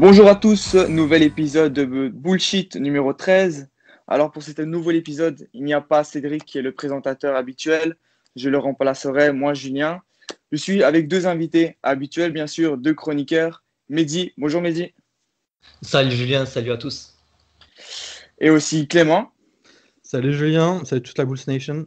Bonjour à tous, nouvel épisode de Bullshit numéro 13. Alors pour cet nouvel épisode, il n'y a pas Cédric qui est le présentateur habituel. Je le remplacerai, moi Julien. Je suis avec deux invités habituels, bien sûr, deux chroniqueurs. Mehdi, bonjour Mehdi. Salut Julien, salut à tous. Et aussi Clément. Salut Julien, salut toute la Bulls Nation.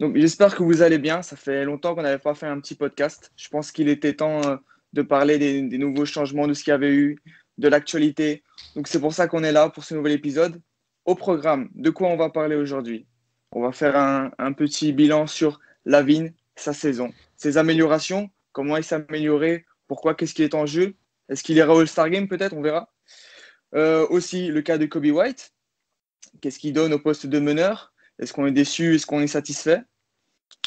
Donc j'espère que vous allez bien. Ça fait longtemps qu'on n'avait pas fait un petit podcast. Je pense qu'il était temps euh, de parler des, nouveaux changements, de ce qu'il y avait eu, de l'actualité. Donc c'est pour ça qu'on est là pour ce nouvel épisode. Au programme, de quoi on va parler aujourd'hui? On va faire un, petit bilan sur Lavigne, sa saison, ses améliorations, comment il s'est amélioré, pourquoi, qu'est-ce qui est en jeu, est-ce qu'il ira au All-Star Game peut-être, on verra. Euh, aussi le cas de Kobe White, qu'est-ce qu'il donne au poste de meneur, est-ce qu'on est déçu, est-ce qu'on est satisfait?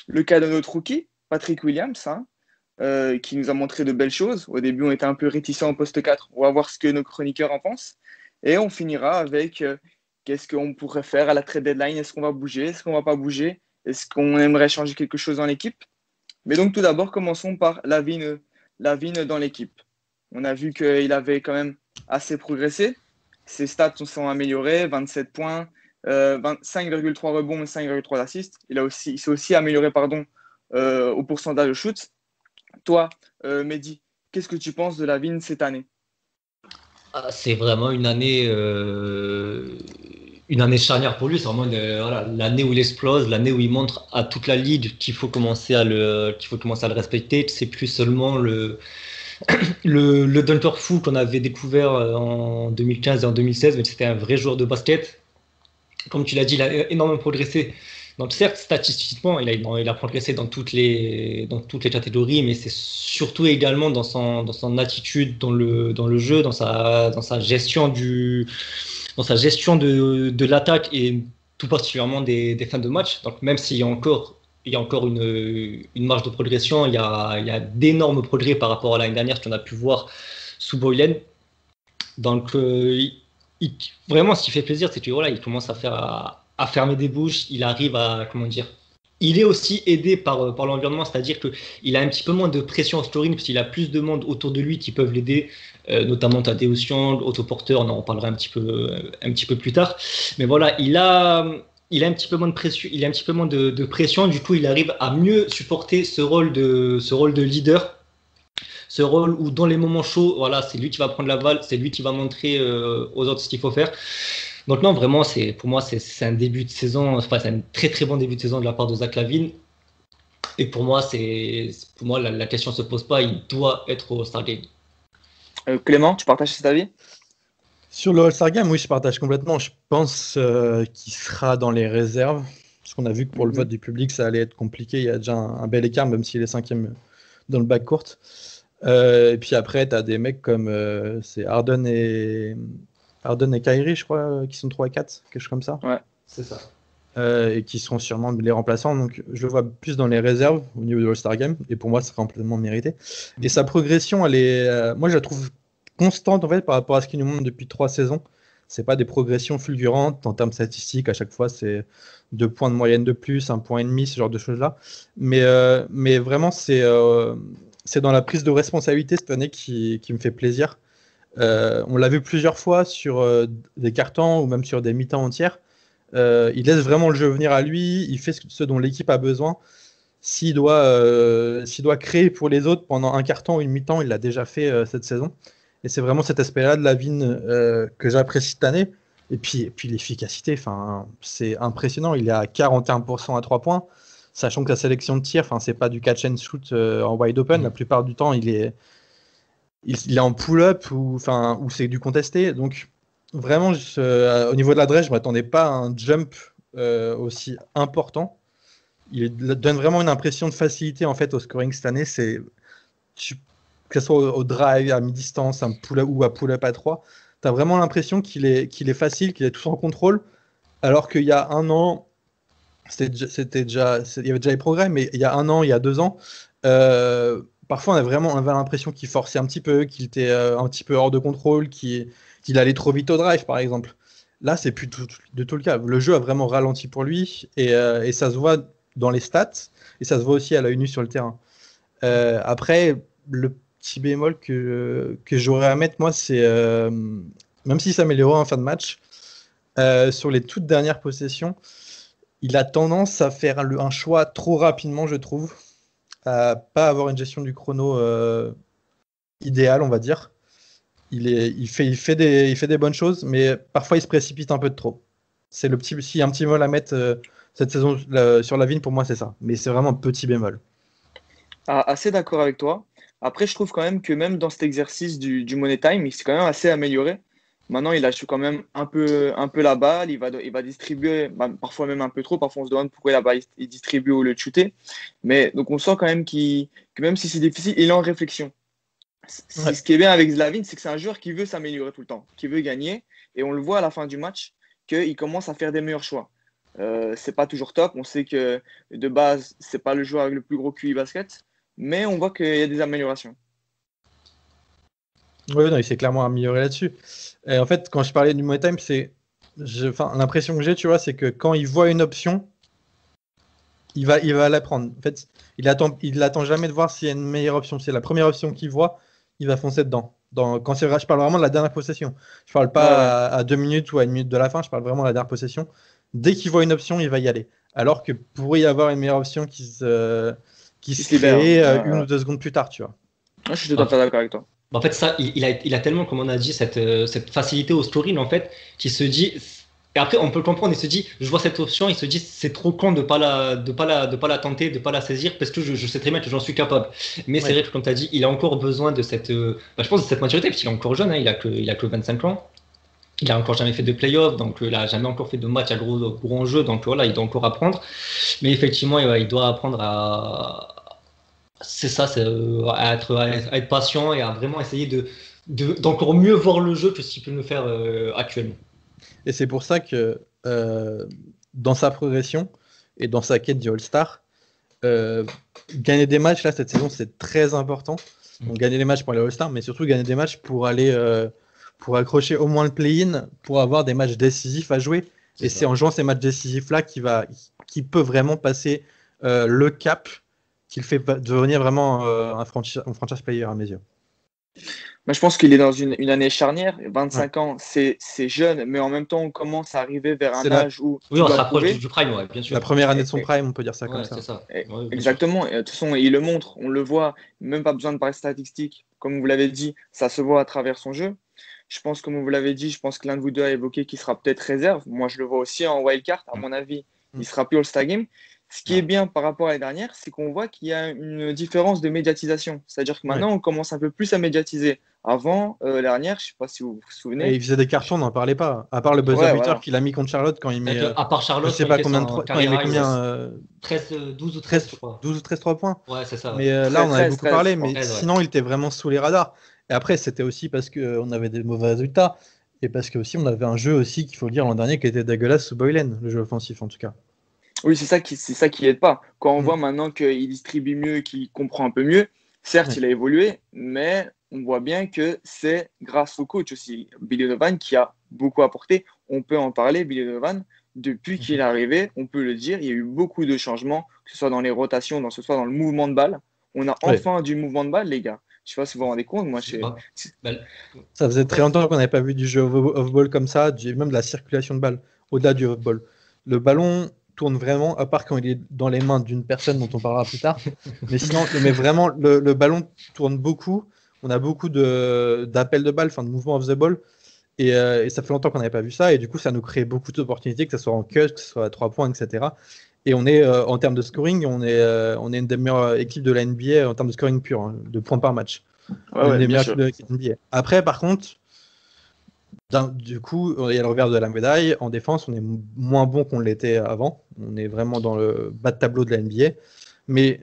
Le cas de notre rookie, Patrick Williams, hein, euh, qui nous a montré de belles choses. Au début, on était un peu réticents au poste 4. On va voir ce que nos chroniqueurs en pensent. Et on finira avec euh, qu'est-ce qu'on pourrait faire à la trade deadline? Est-ce qu'on va bouger? Est-ce qu'on va pas bouger? Est-ce qu'on aimerait changer quelque chose dans l'équipe? Mais donc, tout d'abord, commençons par la Lavigne dans l'équipe. On a vu qu'il avait quand même assez progressé. Ses stats se sont améliorés 27 points, 5,3 euh, rebonds et 5,3 assists. Il, il s'est aussi amélioré pardon, au pourcentage de shoot. Toi, euh, Mehdi, qu'est-ce que tu penses de la Vigne cette année? Ah, C'est vraiment une année, euh, une année charnière pour lui. C'est vraiment l'année où il explose, l'année où il montre à toute la ligue qu'il faut commencer à le, qu'il faut commencer à le respecter. C'est plus seulement le le, le fou qu'on avait découvert euh, en 2015 et en 2016, mais c'était un vrai joueur de basket. Comme tu l'as dit, il a énormément progressé donc certes, statistiquement, il a, progressé dans toutes, les, catégories, mais c'est surtout également dans son, attitude dans le, jeu, dans sa, gestion, de, l'attaque et tout particulièrement des, fins de match. Donc même s'il y a encore une, marge de progression. Il y a, d'énormes progrès par rapport à l'année dernière, qu'on a pu voir sous Boylen. Donc, euh, vraiment, ce qui fait plaisir, c'est qu'il voilà, il commence à faire, fermer des bouches, il arrive à, comment dire, il est aussi aidé par, euh, par l'environnement, c'est-à-dire qu'il a un petit peu moins de pression au scoring, parce qu'il a plus de monde autour de lui qui peuvent l'aider, euh, notamment Tadeusz Young, autoporteur, on en reparlera un petit peu, euh, un petit peu plus tard. Mais voilà, il a, il a un petit peu moins de pression, il a un petit peu moins de, pression, du coup il arrive à mieux supporter ce rôle de, ce rôle de leader. Ce rôle où dans les moments chauds, voilà, c'est lui qui va prendre la balle, c'est lui qui va montrer aux autres ce qu'il faut faire. Donc non, vraiment, c'est pour moi, c'est un début de saison, enfin, c'est un très très bon début de saison de la part de Zach Lavine. Et pour moi, c'est pour moi la, question ne se pose pas, il doit être au All-Star Game. Euh, Clément, tu partages cet avis? Sur le All-Star Game, oui, je partage complètement. Je pense euh, qu'il sera dans les réserves. Parce qu'on a vu que pour le mhm. vote du public, ça allait être compliqué. Il y a déjà un, bel écart, même s'il est cinquième dans le bac court. Euh, et puis après, tu as des mecs comme c'est Arden et, Arden et Kyrie, je crois, euh, qui sont 3 et 4, quelque chose comme ça. Ouais, c'est ça. Euh, et qui seront sûrement les remplaçants. Donc je le vois plus dans les réserves au niveau de l'All-Star Game. Et pour moi, c'est complètement mérité. Et sa progression, elle est, euh, moi, je la trouve constante en fait par rapport à ce qu'il nous montre depuis trois saisons. C'est pas des progressions fulgurantes en termes statistiques. À chaque fois, c'est deux points de moyenne de plus, un point et demi, ce genre de choses-là. Mais, mais vraiment, c'est c'est dans la prise de responsabilité cette année qui, qui me fait plaisir. Euh, on l'a vu plusieurs fois sur euh, des cartons ou même sur des mi-temps entières. Euh, il laisse vraiment le jeu venir à lui, il fait ce dont l'équipe a besoin. S'il doit, doit créer pour les autres pendant un carton ou une mi-temps, il l'a déjà fait cette saison. Et c'est vraiment cet aspect-là de la vigne que j'apprécie cette année. Et puis, puis l'efficacité, c'est impressionnant. Il est à 41% à 3 points, sachant que la sélection de tir, c'est pas du catch and shoot en wide open. La plupart du temps, il est, il, est en pull-up ou, enfin, ou c'est du contesté. Donc, vraiment, euh, au niveau de l'adresse, je m'attendais pas à un jump euh, aussi important. Il donne vraiment une impression de facilité en fait au scoring cette année. Que ce soit au, drive, à mi-distance, un pull-up ou à pull-up à 3, tu as vraiment l'impression qu'il est, qu'il est facile, qu'il est tout en contrôle. Alors qu'il y a un an, c'était déjà, il y avait déjà les progrès, mais il y a un an, il y a deux ans, euh, parfois on a vraiment l'impression qu'il forçait un petit peu, qu'il était euh, un petit peu hors de contrôle, qu'il allait trop vite au drive par exemple. Là, c'est plus de tout le cas. Le jeu a vraiment ralenti pour lui euh, et, ça se voit dans les stats et ça se voit aussi à l'œil nu sur le terrain. Euh, après, le petit bémol que, j'aurais à mettre, moi, c'est même si ça s'améliorait en fin de match, sur les toutes dernières possessions, il a tendance à faire un choix trop rapidement, je trouve, à pas avoir une gestion du chrono euh, idéale, on va dire. Il, est, il, fait, il, fait des, il fait des bonnes choses, mais parfois il se précipite un peu de trop. C'est le petit, si un petit bémol à mettre cette saison sur la vigne, pour moi, c'est ça. Mais c'est vraiment un petit bémol. Ah, assez d'accord avec toi. Après, je trouve quand même que même dans cet exercice du, du Money Time, il s'est quand même assez amélioré. Maintenant, il lâche quand même un peu, un peu la balle. Il va, il va distribuer, bah, parfois même un peu trop. Parfois, on se demande pourquoi la balle il distribue au lieu de shooter. Mais donc, on sent quand même que même si c'est difficile, il est en réflexion. Ce qui est bien avec Zlavin, c'est que c'est un joueur qui veut s'améliorer tout le temps, qui veut gagner. Et on le voit à la fin du match qu'il commence à faire des meilleurs choix. Euh, c'est pas toujours top. On sait que de base, c'est pas le joueur avec le plus gros QI basket mais on voit qu'il y a des améliorations. Oui, il s'est clairement amélioré là-dessus. Et en fait, quand je parlais du Money Time, c'est l'impression que j'ai, tu vois, c'est que quand il voit une option, il va, il va la prendre. En fait, il attend, il attend jamais de voir s'il y a une meilleure option. C'est la première option qu'il voit, il va foncer dedans. Dans, quand je parle vraiment de la dernière possession. Je parle pas à, deux minutes ou à une minute de la fin. Je parle vraiment de la dernière possession. Dès qu'il voit une option, il va y aller. Alors que pourrait y avoir une meilleure option qui se, qui, se crée euh, une ou deux secondes plus tard, tu vois. je suis tout à fait d'accord avec toi. Bah, en fait, ça, il, a, il a tellement, comme on a dit, cette, euh, cette facilité au scoring, en fait, qui se dit. Et après, on peut le comprendre, il se dit, je vois cette option, il se dit, c'est trop con de pas la, de pas la, de pas la tenter, de pas la saisir, parce que je, je sais très bien que j'en suis capable. Mais c'est vrai que, comme tu as dit, il a encore besoin de cette, euh, bah, je pense, de cette maturité, parce qu'il est encore jeune, hein, il a que, il a que 25 ans. Il a encore jamais fait de playoff, donc il a jamais encore fait de match à gros, gros enjeu, donc voilà, il doit encore apprendre. Mais effectivement, il doit apprendre à, c'est ça, c'est euh, à être, être, patient et à vraiment essayer de, d'encore mieux voir le jeu que ce qu'il peut nous faire euh, actuellement. Et c'est pour ça que euh, dans sa progression et dans sa quête du All-Star, gagner des matchs là cette saison c'est très important. Mm. Donc gagner des matchs pour aller All-Star, mais surtout gagner des matchs pour aller pour accrocher au moins le play-in, pour avoir des matchs décisifs à jouer. Et c'est en jouant ces matchs décisifs là qu'il va, qui peut vraiment passer le cap qu'il fait devenir vraiment euh, un, franchise, player à mes yeux je pense qu'il est dans une, année charnière. 25 ans, c'est jeune, mais en même temps, on commence à arriver vers un âge où. Oui, on s'approche du, prime, bien sûr. La première année de son prime, on peut dire ça comme ça. exactement. Et, de toute façon, il le montre, on le voit, même pas besoin de parler statistique. Comme vous l'avez dit, ça se voit à travers son jeu. Je pense, comme vous l'avez dit, je pense que l'un de vous deux a évoqué qu'il sera peut-être réserve. Moi, je le vois aussi en wildcard. À mm. mon avis, il sera plus All-Star Game. Ce qui est bien par rapport à l'année dernière, c'est qu'on voit qu'il y a une différence de médiatisation. C'est-à-dire que maintenant, on commence un peu plus à médiatiser. Avant, euh, l'année dernière, je ne sais pas si vous vous souvenez. il faisait des cartons, on n'en parlait pas. À part le buzzer ouais, qu'il a mis contre Charlotte quand il met. à part Charlotte, je sais pas combien de quand il met combien. 13, 12 ou 13, 13 12 ou 13 3 points. Ouais, c'est ça. Mais euh, là, on en avait beaucoup parlé, mais sinon, il était vraiment sous les radars. Et après, c'était aussi parce qu'on avait des mauvais résultats. Et parce que aussi, on avait un jeu aussi, qu'il faut le dire, l'an dernier, qui était dégueulasse sous Boylen, le jeu offensif en tout cas. Oui, c'est ça qui c'est ça qui aide pas. Quand on mm. voit maintenant qu'il distribue mieux, qu'il comprend un peu mieux, certes, il a évolué, mais on voit bien que c'est grâce au coach aussi, Billy Donovan, qui a beaucoup apporté. On peut en parler, Billy Donovan. Depuis qu'il est mm-hmm. arrivé, on peut le dire, il y a eu beaucoup de changements, que ce soit dans les rotations, dans ce soit dans le mouvement de balle. On a enfin du mouvement de balle, les gars. Je sais pas si vous vous rendez compte, moi, ça faisait très longtemps qu'on n'avait pas vu du jeu off-ball comme ça, même de la circulation de balle, au-delà du off-ball. Le ballon, tourne vraiment, à part quand il est dans les mains d'une personne dont on parlera plus tard. mais sinon, mais vraiment, le, ballon tourne beaucoup. On a beaucoup d'appels de, de balles, enfin de mouvements off the ball. Euh, et, ça fait longtemps qu'on n'avait pas vu ça. Et du coup, ça nous crée beaucoup d'opportunités, que ce soit en cut, que ce soit à 3 points, etc. Et on est, euh, en termes de scoring, on est, euh, on est une des meilleures équipes de la NBA en termes de scoring pur, hein, de points par match. une des meilleures équipes de la NBA. Après, par contre, du coup, il y a le revers de la médaille. En défense, on est moins bon qu'on l'était avant. On est vraiment dans le bas de tableau de la NBA. Mais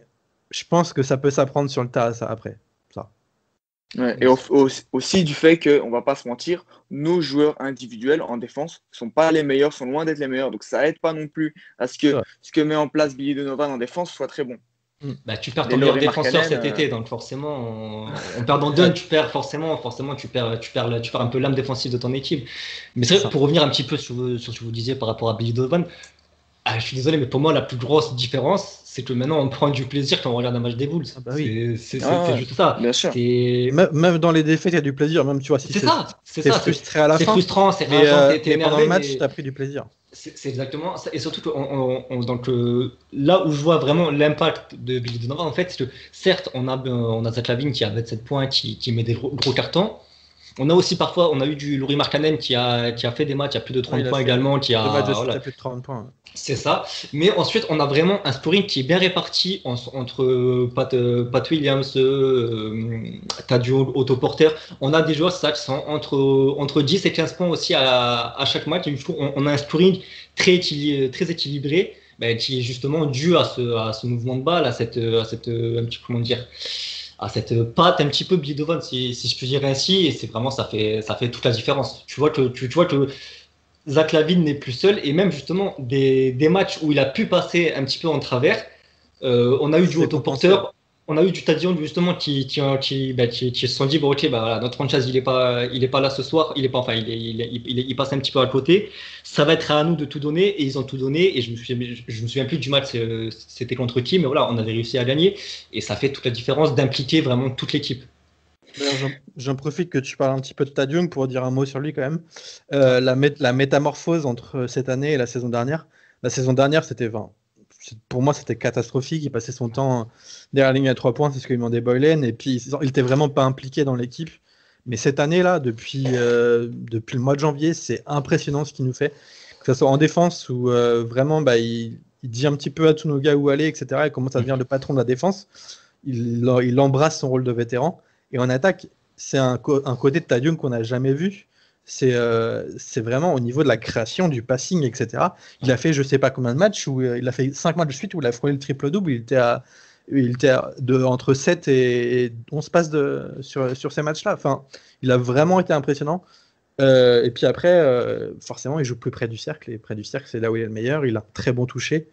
je pense que ça peut s'apprendre sur le tas, ça, après. Ça. et aussi du fait qu'on ne va pas se mentir, nos joueurs individuels en défense ne sont pas les meilleurs, sont loin d'être les meilleurs. Donc ça aide pas non plus à ce que ce que met en place Billy Donovan en défense soit très bon. Mm. Bah, tu perds ton meilleur défenseur cet été, euh, donc forcément, en, perdant Dunn, tu perds forcément, forcément, tu perds, tu perds, tu perds un peu l'âme défensive de ton équipe. Mais c'est vrai, pour revenir un petit peu sur, sur, ce que vous disiez par rapport à Billy Donovan, ah, je suis désolé, mais pour moi, la plus grosse différence, c'est que maintenant on prend du plaisir quand on regarde un match des Bulls. Ah bah oui. C'est Ah ouais, juste ça. Bien sûr. C'est Même, dans les défaites, il y a du plaisir, même tu vois, si c'est ça. C'est ça. C'est frustré à la c'est frustrant, c'est euh, pendant le match, mais- tu as pris du plaisir. C'est exactement ça. Et surtout que on- on- on- donc, euh, là où je vois vraiment l'impact de Billy Donovan, en fait, c'est que certes, on a, euh, on a Zach Lavine qui a 27 points, qui, qui met des gros, gros cartons. On a aussi parfois, on a eu du Laurie Markkanen qui a, qui a fait des matchs à plus de 30 il a points fait également, qui a, voilà, plus de 30 points. c'est ça. Mais ensuite, on a vraiment un scoring qui est bien réparti en- entre euh, Pat, euh, Pat Williams, euh, Tadio Autoporter. On a des joueurs ça, qui sont entre, entre 10 et 15 points aussi à, à chaque match. Et du coup, on, on a un scoring très, équili- très équilibré, ben, qui est justement dû à ce, à ce mouvement de balle, à cette, à cette un petit, comment dire, à cette patte un petit peu Billy Donovan, si, si je puis dire ainsi. Et c'est vraiment, ça fait, ça fait toute la différence. Tu vois que, tu, tu vois que Zach Lavine n'est plus seul et même justement des, des matchs où il a pu passer un petit peu en travers, euh, on a eu du autoporteur, on a eu du Tadion justement qui, qui, bah, se sont dit bon ok bah notre franchise il est pas est pas là ce soir, il est pas enfin il, passe un petit peu à côté, ça va être à nous de tout donner et ils ont tout donné et je me souviens me souviens plus du match euh, c'était contre qui mais voilà on avait réussi à gagner et ça fait toute la différence d'impliquer vraiment toute l'équipe. J'en- profite que tu parles un petit peu de Tadium pour dire un mot sur lui quand même. Euh, la, la métamorphose entre cette année et la saison dernière. La saison dernière, c'était 20. Pour moi, c'était catastrophique. Il passait son temps derrière la ligne à 3 points, c'est ce que demandait Boylen. Et puis, il était vraiment pas impliqué dans l'équipe. Mais cette année-là, depuis, euh, depuis le mois de janvier, c'est impressionnant ce qu'il nous fait. Que ce soit en défense ou euh, vraiment, bah, il, il dit un petit peu à tous nos gars où aller, etc. Il commence à devenir le patron de la défense. Il, embrasse son rôle de vétéran. Et en attaque, c'est un, un côté de Tadium qu'on n'a jamais vu. C'est euh, vraiment au niveau de la création, du passing, etc. Il a fait je sais pas combien de matchs, où euh, il a fait 5 matchs de suite où il a frôlé le triple-double. Il était, il était de, entre 7 et, et 11 passes de, sur, sur ces matchs-là. Enfin, il a vraiment été impressionnant. Euh, et puis après, euh, forcément, il joue plus près du cercle. Et près du cercle, c'est là où il est le meilleur. Il a un très bon toucher.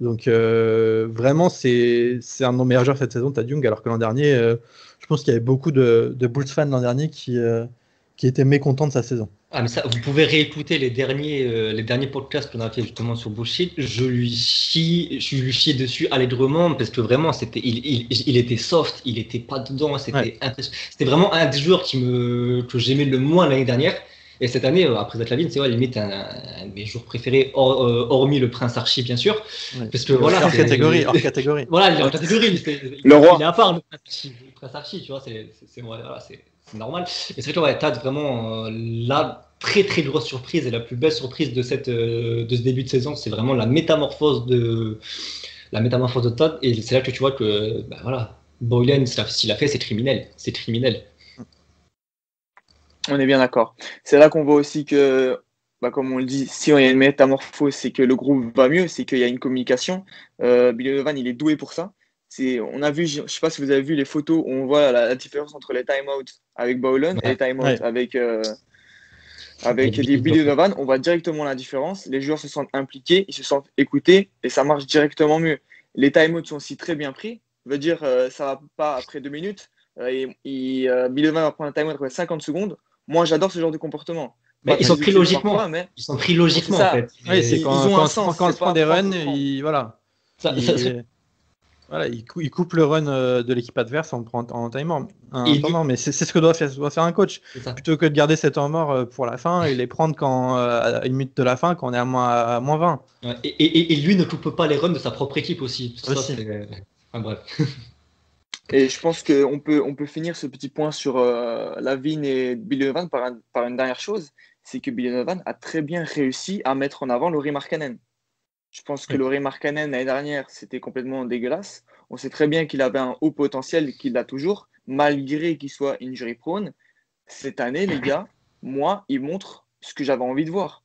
Donc vraiment, c'est un de meilleurs joueurs cette saison, Tad Young, alors que l'an dernier, je pense qu'il y avait beaucoup de, de Bulls fans l'an dernier qui, qui étaient mécontents de sa saison. Ah, mais ça, vous pouvez réécouter les derniers, euh, les derniers podcasts qu'on a fait justement sur Bullshit. Je lui chie, je lui chiais dessus allègrement parce que vraiment, c'était, il, il, il était soft, il était pas dedans, c'était Ouais. impressionnant. C'était vraiment un des joueurs qui me, que j'aimais le moins l'année dernière. Et cette année, euh, après Zach Lavine, c'est ouais, limite un, un de mes joueurs préférés, euh, hormis le Prince Archie, bien sûr. Parce que voilà, hors catégorie, hors catégorie. Voilà, il est en catégorie. Le roi. Il est à part le Prince Archie, le Prince Archie, tu vois, voilà, c'est- c'est normal. Et c'est vrai que ouais, Tad, vraiment, euh, la très très grosse surprise et la plus belle surprise de, cette, euh, de ce début de saison, c'est vraiment la métamorphose de la métamorphose de Tad. Et c'est là que tu vois que, bah, voilà, Boylan, s'il a fait, c'est criminel. C'est criminel. On est bien d'accord. C'est là qu'on voit aussi que, bah, comme on le dit, si on y a une métamorphose, c'est que le groupe va mieux, c'est qu'il y a une communication. Euh, Billy Donovan, il est doué pour ça. On a vu, je ne sais pas si vous avez vu les photos où on voit la, la différence entre les timeouts avec Bowlen et les timeouts Ouais. avec, euh, avec des Billy Donovan. On voit directement la différence. Les joueurs se sentent impliqués, ils se sentent écoutés et ça marche directement mieux. Les timeouts sont aussi très bien pris. Ça veut dire euh, ça va pas après deux minutes. Euh, et, et, euh, Billy Donovan va prendre un timeout après 50 secondes. Moi, j'adore ce genre de comportement. Mais ils sont pris logiquement. parfois, mais Ils sont pris logiquement, en fait. Oui, c'est ils- quand, ils ont quand, un sens, quand on se prend des runs, voilà, Ça- il, ça- ça- voilà, il, cou- il coupe le run euh, de l'équipe adverse en, en, en time mort. Un Il- temps mort, mais c'est ce que doit faire, doit faire un coach. Plutôt que de garder cet temps mort euh, pour la fin et les prendre quand, euh, à une minute de la fin quand on est à moins, à moins 20. Ouais, Et, et- et lui ne coupe pas les runs de sa propre équipe aussi. Enfin, bref. Et je pense qu'on peut, on peut finir ce petit point sur euh, Lavine et Billy Donovan par, un- par une dernière chose, c'est que Billy Donovan a très bien réussi à mettre en avant Laurie Markkanen. Je pense que. Laurie Markkanen l'année dernière, c'était complètement dégueulasse. On sait très bien qu'il avait un haut potentiel, qu'il l'a toujours, malgré qu'il soit injury prone. Cette année, les gars, moi, il montre ce que j'avais envie de voir.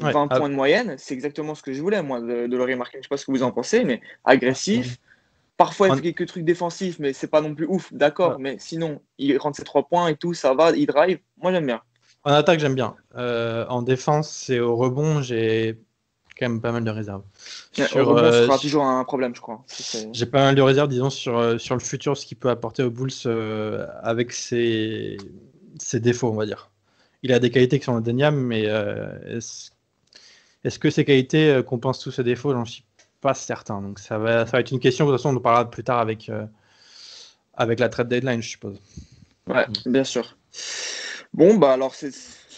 Ouais. 20 Ah. points de moyenne, c'est exactement ce que je voulais, moi, de, de Laurie Markkanen. Je sais pas ce que vous en pensez, mais agressif. Parfois, il fait quelques trucs défensifs, mais c'est pas non plus ouf, d'accord. Ouais. Mais sinon, il rentre ses trois points et tout, ça va, il drive. Moi, j'aime bien. En attaque, j'aime bien. Euh, en défense et au rebond, j'ai quand même pas mal de réserves. Au Sur, euh, ce sera sur- toujours un problème, je crois. J'ai pas mal de réserves, disons, sur, euh, sur le futur, ce qu'il peut apporter aux Bulls euh, avec ses, ses défauts, on va dire. Il a des qualités qui sont indéniables, mais euh, est-ce est-ce que ces qualités compensent tous ses défauts? J'en suis pas certain. Donc ça va, ça va être une question, de toute façon, on en parlera plus tard avec, avec la trade deadline, je suppose. Ouais, bien sûr. Bon, bah alors ce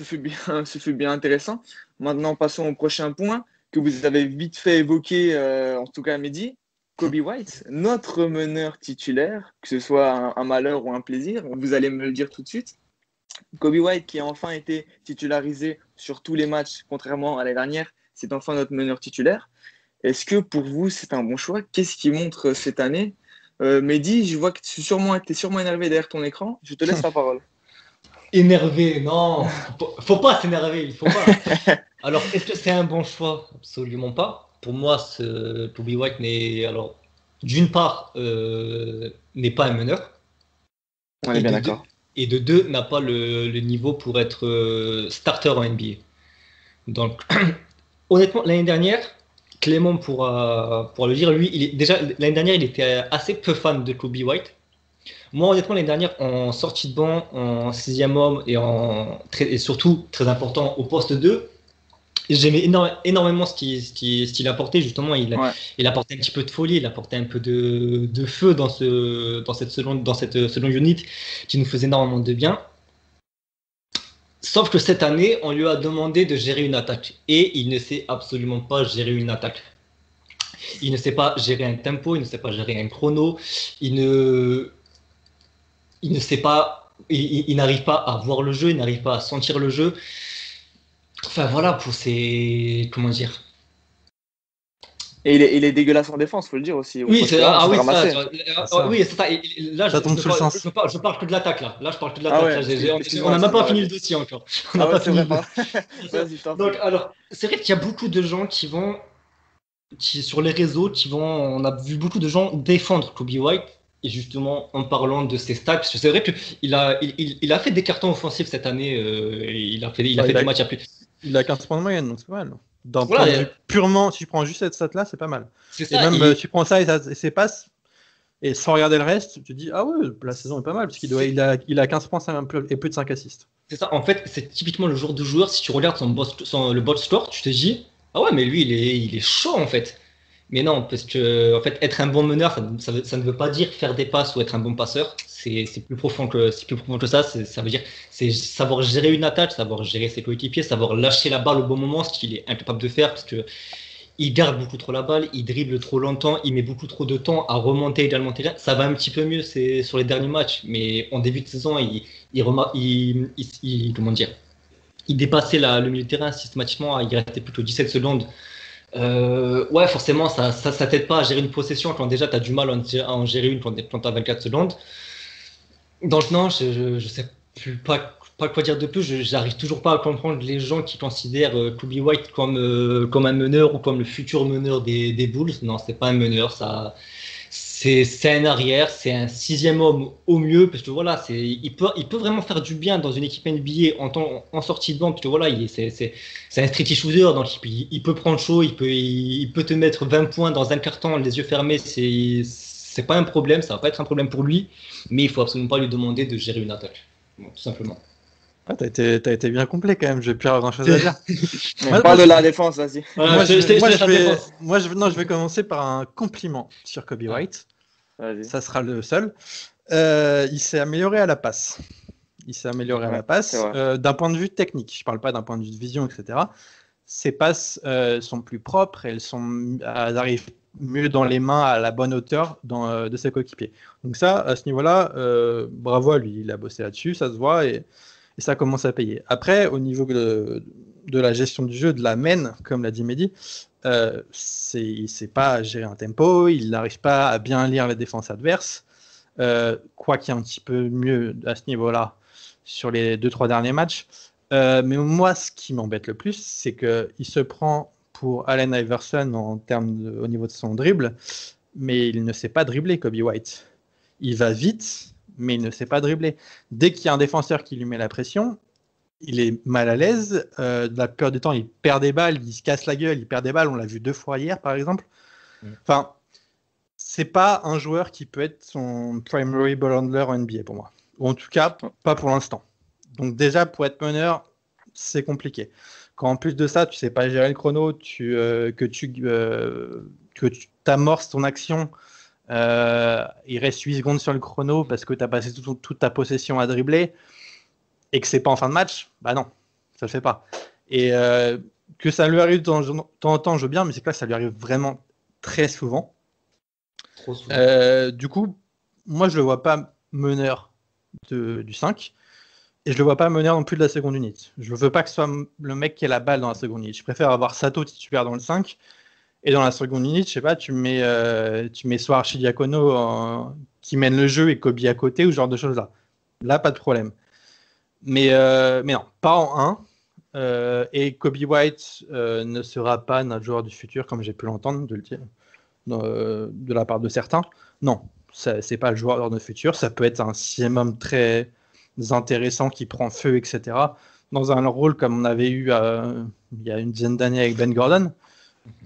fut, bien, ce fut bien intéressant. Maintenant, passons au prochain point que vous avez vite fait évoquer, euh, en tout cas à midi. Kobe White, notre meneur titulaire, que ce soit un, un, malheur ou un plaisir, vous allez me le dire tout de suite. Kobe White qui a enfin été titularisé sur tous les matchs, contrairement à l'année dernière, c'est enfin notre meneur titulaire. Est-ce que pour vous, c'est un bon choix? Qu'est-ce qui montre cette année? Euh, Mehdi, je vois que tu es sûrement, es sûrement énervé derrière ton écran. Je te laisse la parole. Énervé, non. Faut pas s'énerver, il faut pas. Alors, est-ce que c'est un bon choix? Absolument pas. Pour moi, ce Kobe White n'est alors d'une part euh, n'est pas un meneur. On est bien d'accord. Et de deux, n'a pas le, le, niveau pour être euh, starter en NBA. Donc, honnêtement, l'année dernière, Clément pourra, le dire, lui, il est, déjà l'année dernière, il était assez peu fan de Kobe White. Moi, honnêtement, l'année dernière, en sortie de banc, en sixième homme et, en, et surtout, très important, au poste 2, j'aimais énormément ce qu'il apportait. Justement, il, il apportait un petit peu de folie, il apportait un peu de, de feu dans, ce, dans cette seconde dans cette seconde unit qui nous faisait énormément de bien. Sauf que cette année, on lui a demandé de gérer une attaque et il ne sait absolument pas gérer une attaque. Il ne sait pas gérer un tempo, il ne sait pas gérer un chrono, il ne, il ne sait pas, il, n'arrive pas à voir le jeu, il n'arrive pas à sentir le jeu. Enfin voilà pour ses, comment dire, et il est, il est, dégueulasse en défense, faut le dire aussi. Oui, c'est ah, oui, ça, ça. oui, c'est ça. là, je, je, parle, je, parle, je, parle, que de l'attaque là. Là, je parle que de l'attaque. Ah ouais, on n'a même pas fini le dossier encore. On n'a ah pas fini. Donc, alors, c'est vrai qu'il y a beaucoup de gens qui vont, qui sur les réseaux, qui vont. On a vu beaucoup de gens défendre Kobe White. Et justement, en parlant de ses stats, parce que c'est vrai qu'il a, il, il, a fait des cartons offensifs cette année. Euh, il a fait, il a fait des matchs à plus. Il a 15 points de moyenne, donc c'est pas mal. D'un point de vue purement, si tu prends juste cette stat-là, c'est pas mal. et même, euh, tu prends ça et, ça, et ses passes, et sans regarder le reste, tu te dis, ah ouais, la saison est pas mal, parce qu'il il a, il a 15 points et plus de 5 assists. C'est ça, en fait, c'est typiquement le genre de joueur, si tu regardes son, boss, son le box score, tu te dis, ah ouais, mais lui, il est, il est chaud en fait. Mais non, parce que en fait, être un bon meneur, ça, ne veut pas dire faire des passes ou être un bon passeur. C'est plus profond que ça. Ça veut dire savoir gérer une attaque, savoir gérer ses coéquipiers, savoir lâcher la balle au bon moment, ce qu'il est incapable de faire parce que il garde beaucoup trop la balle, il dribble trop longtemps, il met beaucoup trop de temps à remonter également le terrain. Ça va un petit peu mieux sur les derniers matchs, mais en début de saison, il, comment dire, il dépassait le milieu de terrain systématiquement. Il restait plutôt 17 secondes euh, ouais, forcément, ça, ça, t'aide pas à gérer une possession quand déjà tu as du mal à en gérer une quand, tu as 24 secondes. Donc, non, je, je, sais plus pas, pas quoi dire de plus. J'arrive toujours pas à comprendre les gens qui considèrent euh, Kobe White comme, euh, comme un meneur ou comme le futur meneur des, des Bulls. Non, c'est pas un meneur. Ça, c'est un arrière, c'est un sixième homme au mieux, parce que voilà, il peut, il peut vraiment faire du bien dans une équipe NBA en, en sortie de banc, parce que voilà, c'est un streety shooter, donc il, il, peut prendre chaud, il peut, il, peut te mettre 20 points dans un carton, les yeux fermés, c'est pas un problème, ça va pas être un problème pour lui, mais il faut absolument pas lui demander de gérer une attaque, tout simplement. Ah, t'as été, as été bien complet quand même, je vais plus avoir grand chose à dire. On parle de la défense, vas-y. moi, je, vais, moi je, non, je vais commencer par un compliment sur Kobe White. Ça sera le seul. Euh, il s'est amélioré à la passe. Il s'est amélioré à la passe. Euh, d'un point de vue technique, je ne parle pas d'un point de vue de vision, etc. Ses passes euh, sont plus propres, elles, sont, elles arrivent mieux dans les mains à la bonne hauteur dans, de ses coéquipiers. Donc ça, à ce niveau-là, bravo à lui. Il a bossé là-dessus, ça se voit et, et, ça commence à payer. Après, au niveau de, de la gestion du jeu, de la main, comme l'a dit Mehdi, il ne sait pas gérer un tempo, il n'arrive pas à bien lire les défenses adverses, euh, quoi qu'il y ait un petit peu mieux à ce niveau-là sur les deux trois derniers matchs. Euh, mais moi, ce qui m'embête le plus, c'est qu'il se prend pour Allen Iverson en termes au niveau de son dribble, mais il ne sait pas dribbler Kobe White. Il va vite, mais il ne sait pas dribbler. Dès qu'il y a un défenseur qui lui met la pression, il est mal à l'aise. Euh, la peur du temps, il perd des balles, il se casse la gueule, il perd des balles. On l'a vu deux fois hier, par exemple. Mm. Enfin, c'est pas un joueur qui peut être son primary ball handler en NBA pour moi. Ou en tout cas, pas pour l'instant. Donc déjà, pour être meneur, c'est compliqué. Quand en plus de ça, tu sais pas gérer le chrono, tu, euh, que tu euh, que tu amorces ton action, il reste 8 secondes sur le chrono parce que tu as passé toute ta possession à dribbler et que c'est pas en fin de match, bah non, ça le fait pas. Et que ça lui arrive de temps en temps, je veux bien, mais c'est que là, ça lui arrive vraiment très souvent. du coup, moi, je le vois pas meneur du 5. Et je le vois pas meneur non plus de la seconde unité. Je veux pas que ce soit le mec qui ait la balle dans la seconde unité. Je préfère avoir Sato titulaire dans le 5. Et dans la seconde unité, je sais pas, tu mets, euh, tu mets soit Archidiacono qui mène le jeu et Kobe à côté ou ce genre de choses là. Là, pas de problème. Mais, euh, mais non, pas en 1. Euh, et Kobe White ne sera pas notre joueur du futur, comme j'ai pu l'entendre de la part de certains. Non, c'est pas le joueur de futur. Ça peut être un sixième très intéressant qui prend feu, etc. Dans un rôle comme on avait eu euh, il y a une dizaine d'années avec Ben Gordon.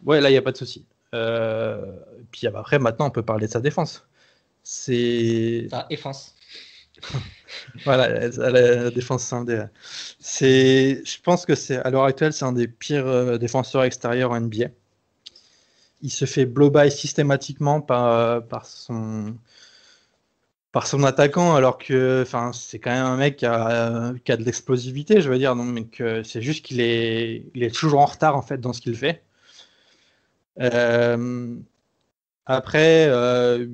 Ouais, là, il n'y a pas de souci. Euh, puis après, maintenant, on peut parler de sa défense. C'est. Sa défense. voilà, la, défense C'est, je pense que c'est à l'heure actuelle, c'est un des pires euh, défenseurs extérieurs en NBA il se fait blow by systématiquement par, par, son, par son attaquant, alors que c'est quand même un mec qui a, qui a de l'explosivité, je veux dire. Donc, c'est juste qu'il est, il est toujours en retard en fait dans ce qu'il fait. Euh, après, euh,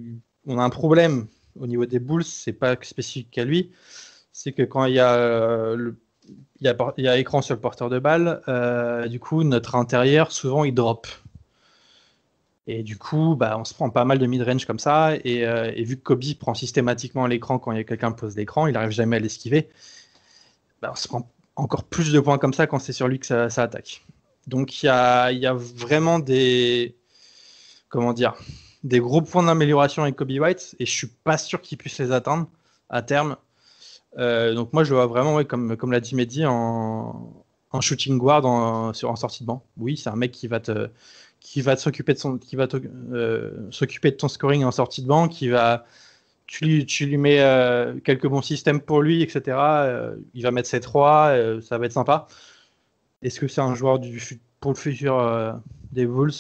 on a un problème au niveau des Bulls, c'est pas spécifique à lui. C'est que quand il y a le, il y, a, il y a écran sur le porteur de balle, euh, du coup, notre intérieur, souvent, il drop. Et du coup, bah, on se prend pas mal de mid-range comme ça. Et, euh, vu que Kobe prend systématiquement l'écran quand il y a quelqu'un pose l'écran, il n'arrive jamais à l'esquiver. Bah, on se prend encore plus de points comme ça quand c'est sur lui que ça, attaque. Donc il y a, vraiment des. Comment dire Des gros points d'amélioration avec Kobe White. Et je suis pas sûr qu'il puisse les atteindre à terme. Euh, donc moi, je vois vraiment, comme, comme l'a dit Mehdi, en, shooting guard en, en sortie de banc. Oui, c'est un mec qui va te qui va s'occuper de son, qui va euh, de ton scoring en sortie de banc, qui va, tu lui, tu lui mets euh, quelques bons systèmes pour lui, etc. Il va mettre ses trois, ça va être sympa. Est-ce que c'est un joueur du, pour le futur des Bulls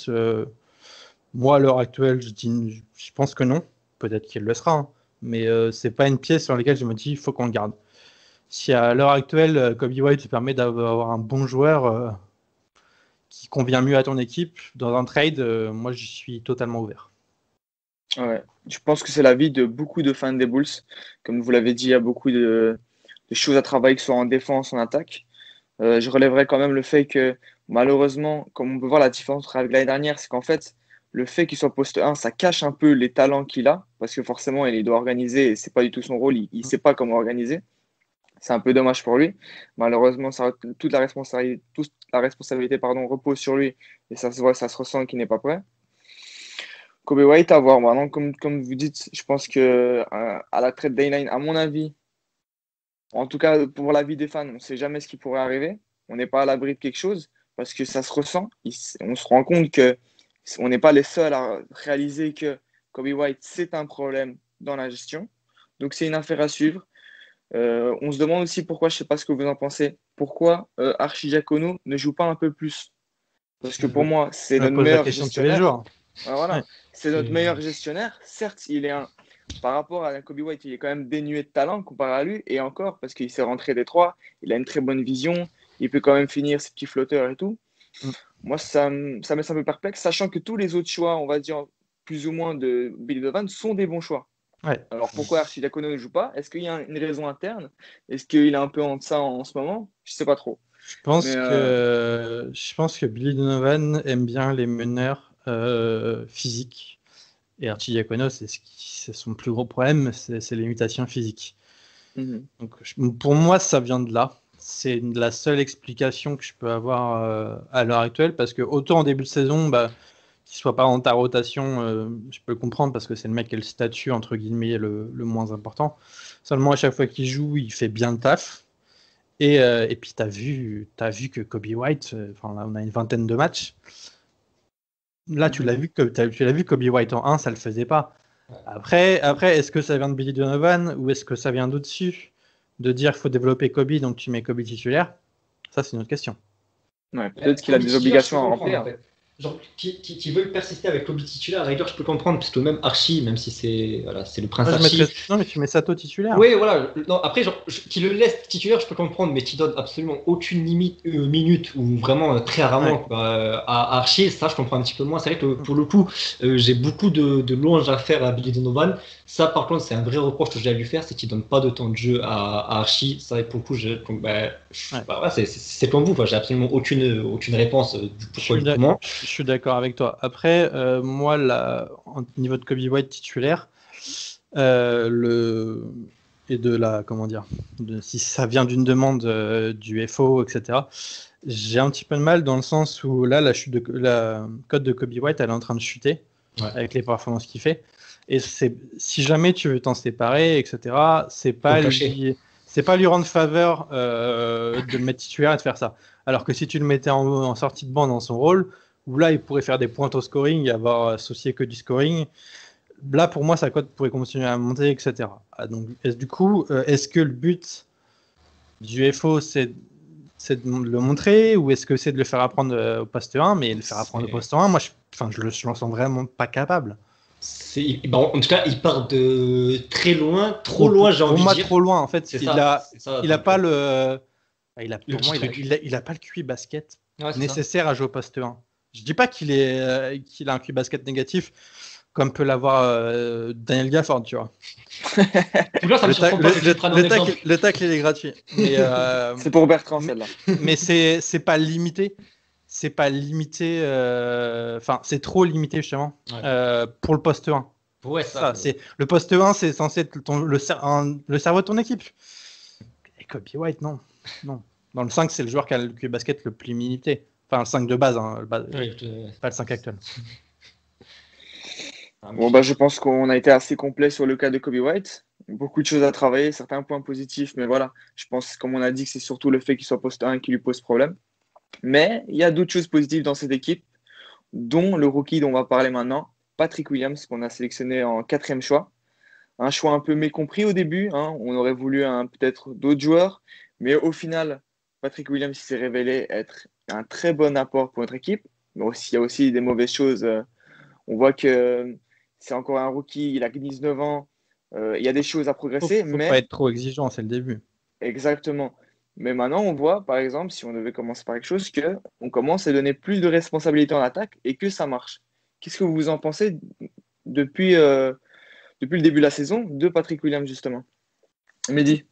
Moi, à l'heure actuelle, je, dis, je pense que non. Peut-être qu'il le sera, hein. mais c'est pas une pièce sur laquelle je me dis il faut qu'on le garde. Si à l'heure actuelle, Kobe White te permet d'avoir un bon joueur qui convient mieux à ton équipe dans un trade, euh, moi je suis totalement ouvert. Ouais, je pense que c'est l'avis de beaucoup de fans des Bulls. Comme vous l'avez dit, il y a beaucoup de, choses à travailler, que ce soit en défense, en attaque. Euh, je relèverai quand même le fait que malheureusement, comme on peut voir la différence entre l'année dernière, c'est qu'en fait, le fait qu'il soit poste 1, ça cache un peu les talents qu'il a, parce que forcément, il doit organiser et c'est pas du tout son rôle, il ne sait pas comment organiser. C'est un peu dommage pour lui. Malheureusement, ça, toute la responsabilité, toute la responsabilité pardon, repose sur lui et ça se voit, ça se ressent qu'il n'est pas prêt. Kobe White à voir. Maintenant, comme, comme vous dites, je pense que euh, à la trade deadline, à mon avis, en tout cas pour l'avis des fans, on ne sait jamais ce qui pourrait arriver. On n'est pas à l'abri de quelque chose parce que ça se ressent. on se rend compte que on n'est pas les seuls à réaliser que Kobe White, c'est un problème dans la gestion. Donc c'est une affaire à suivre. Euh, on se demande aussi pourquoi, je ne sais pas ce que vous en pensez, pourquoi euh, ne joue pas un peu plus? Parce que pour moi, c'est notre meilleur gestionnaire. voilà. C'est notre meilleur gestionnaire. Certes, il est un. Par rapport à Kobe White, il est quand même dénué de talent comparé à lui. Et encore, parce qu'il s'est rentré des trois, il a une très bonne vision. Il peut quand même finir ses petits flotteurs et tout. Moi, ça, ça me laisse un peu perplexe, sachant que tous les autres choix, on va dire plus ou moins de Billy Donovan, sont des bons choix. Alors pourquoi Archidiakono ne joue pas? Est-ce qu'il y a une raison interne? Est-ce qu'il est un peu en ça en, ce moment? Je sais pas trop. Je pense, que, euh, je pense que Billy Donovan aime bien les meneurs euh, physiques. Et Archidiakono, c'est ce son plus gros problème, c'est les mutations physiques. Mhm. Donc, pour moi, ça vient de là. C'est la seule explication que je peux avoir euh, à l'heure actuelle, parce que autant en début de saison, bah, qu'il soit pas dans ta rotation, euh, je peux le comprendre parce que c'est le mec qui a le statut entre guillemets le, moins important. Seulement à chaque fois qu'il joue, il fait bien le taf. Et, euh, et puis tu as vu, as vu que Kobe White, enfin là on a une vingtaine de matchs. Là tu l'as vu que tu l'as vu Kobe White en 1, ça le faisait pas. Après, après est-ce que ça vient de Billy Donovan ou est-ce que ça vient d'au-dessus? De dire qu'il faut développer Kobe donc tu mets Kobe titulaire? Ça c'est une autre question. peut-être qu'il a des obligations à remplir. Genre, qui, qui, veulent persister avec Kobe titulaire, à rigueur, je peux comprendre, parce que même Archie, même si c'est voilà, c'est le prince Archie. Non, mais tu mets Sato titulaire. Oui, voilà. Non, après, genre, qui le laisse titulaire, je peux comprendre, mais qui donne absolument aucune limite, euh, minute, ou vraiment euh, très rarement à, Archie, ça, je comprends un petit peu moins. C'est vrai que pour le coup, euh, j'ai beaucoup de, de, louanges à faire à Billy Donovan. Ça, par contre, c'est un vrai reproche que j'ai à lui faire, c'est qu'il donne pas de temps de jeu à, Archie. Ça, pour le coup, je, donc, bah, bah c'est comme vous, j'ai absolument aucune, aucune réponse du pourquoi je suis d'accord avec toi. Après, euh, moi, là, au niveau de Kobe White titulaire, euh, le et de la comment dire, si ça vient d'une demande euh, du FO, etc. J'ai un petit peu de mal dans le sens où là, la chute de la cote de Kobe White, elle est en train de chuter avec les performances qu'il fait. Et si jamais tu veux t'en séparer, etc. C'est pas lui, c'est pas lui rendre faveur de le mettre titulaire et de faire ça. Alors que si tu le mettais en, en sortie de banc dans son rôle, où là, il pourrait faire des points au scoring et avoir associé que du scoring. Là, pour moi, sa cote pourrait continuer à monter, etc. Ah, donc, du coup, euh, est-ce que le but du FO, c'est de le montrer ou est-ce que c'est de le faire apprendre euh, au poste 1 Mais le faire apprendre au poste 1, moi, je, enfin, je, le, sens vraiment pas capable. Bon, en tout cas, il part de très loin, trop loin, j'ai envie de dire. Pour moi, trop loin, en fait. Il a, il a pas le. Il a, pour moi, il a, il, a, pas le QI basket nécessaire à jouer au poste 1. Je dis pas qu'il est euh, qu'il a un QI basket négatif comme peut l'avoir euh, Daniel Gafford, tu vois. le, tacle, il est gratuit. Euh, c'est pour Bertrand celle-là. Mais c'est c'est pas limité. C'est pas limité. Enfin, c'est trop limité justement pour le poste 1. Ouais, ça. c'est le poste 1, c'est censé être le, le cerveau de ton équipe. Et Kobe White, non, non. Dans le 5, c'est le joueur qui a le QI basket le plus limité. Enfin, le 5 de base, hein, pas le 5 actuel. Bon, bah, je pense qu'on a été assez complet sur le cas de Kobe White. Beaucoup de choses à travailler, certains points positifs, mais voilà, je pense, comme on a dit, que c'est surtout le fait qu'il soit poste 1 qui lui pose problème. Mais il y a d'autres choses positives dans cette équipe, dont le rookie dont on va parler maintenant, Patrick Williams, qu'on a sélectionné en quatrième choix. Un choix un peu mécompris au début, hein. on aurait voulu peut-être d'autres joueurs, mais au final, Patrick Williams s'est révélé être un très bon apport pour notre équipe. Mais aussi, il y a aussi des mauvaises choses. Euh, on voit que c'est encore un rookie, il a 19 ans. Euh, il y a des choses à progresser. Il ne faut mais... pas être trop exigeant, c'est le début. Exactement. Mais maintenant, on voit, par exemple, si on devait commencer par quelque chose, qu'on commence à donner plus de responsabilités en attaque et que ça marche. Qu'est-ce que vous en pensez depuis, euh, depuis le début de la saison de Patrick Williams, justement? Mehdi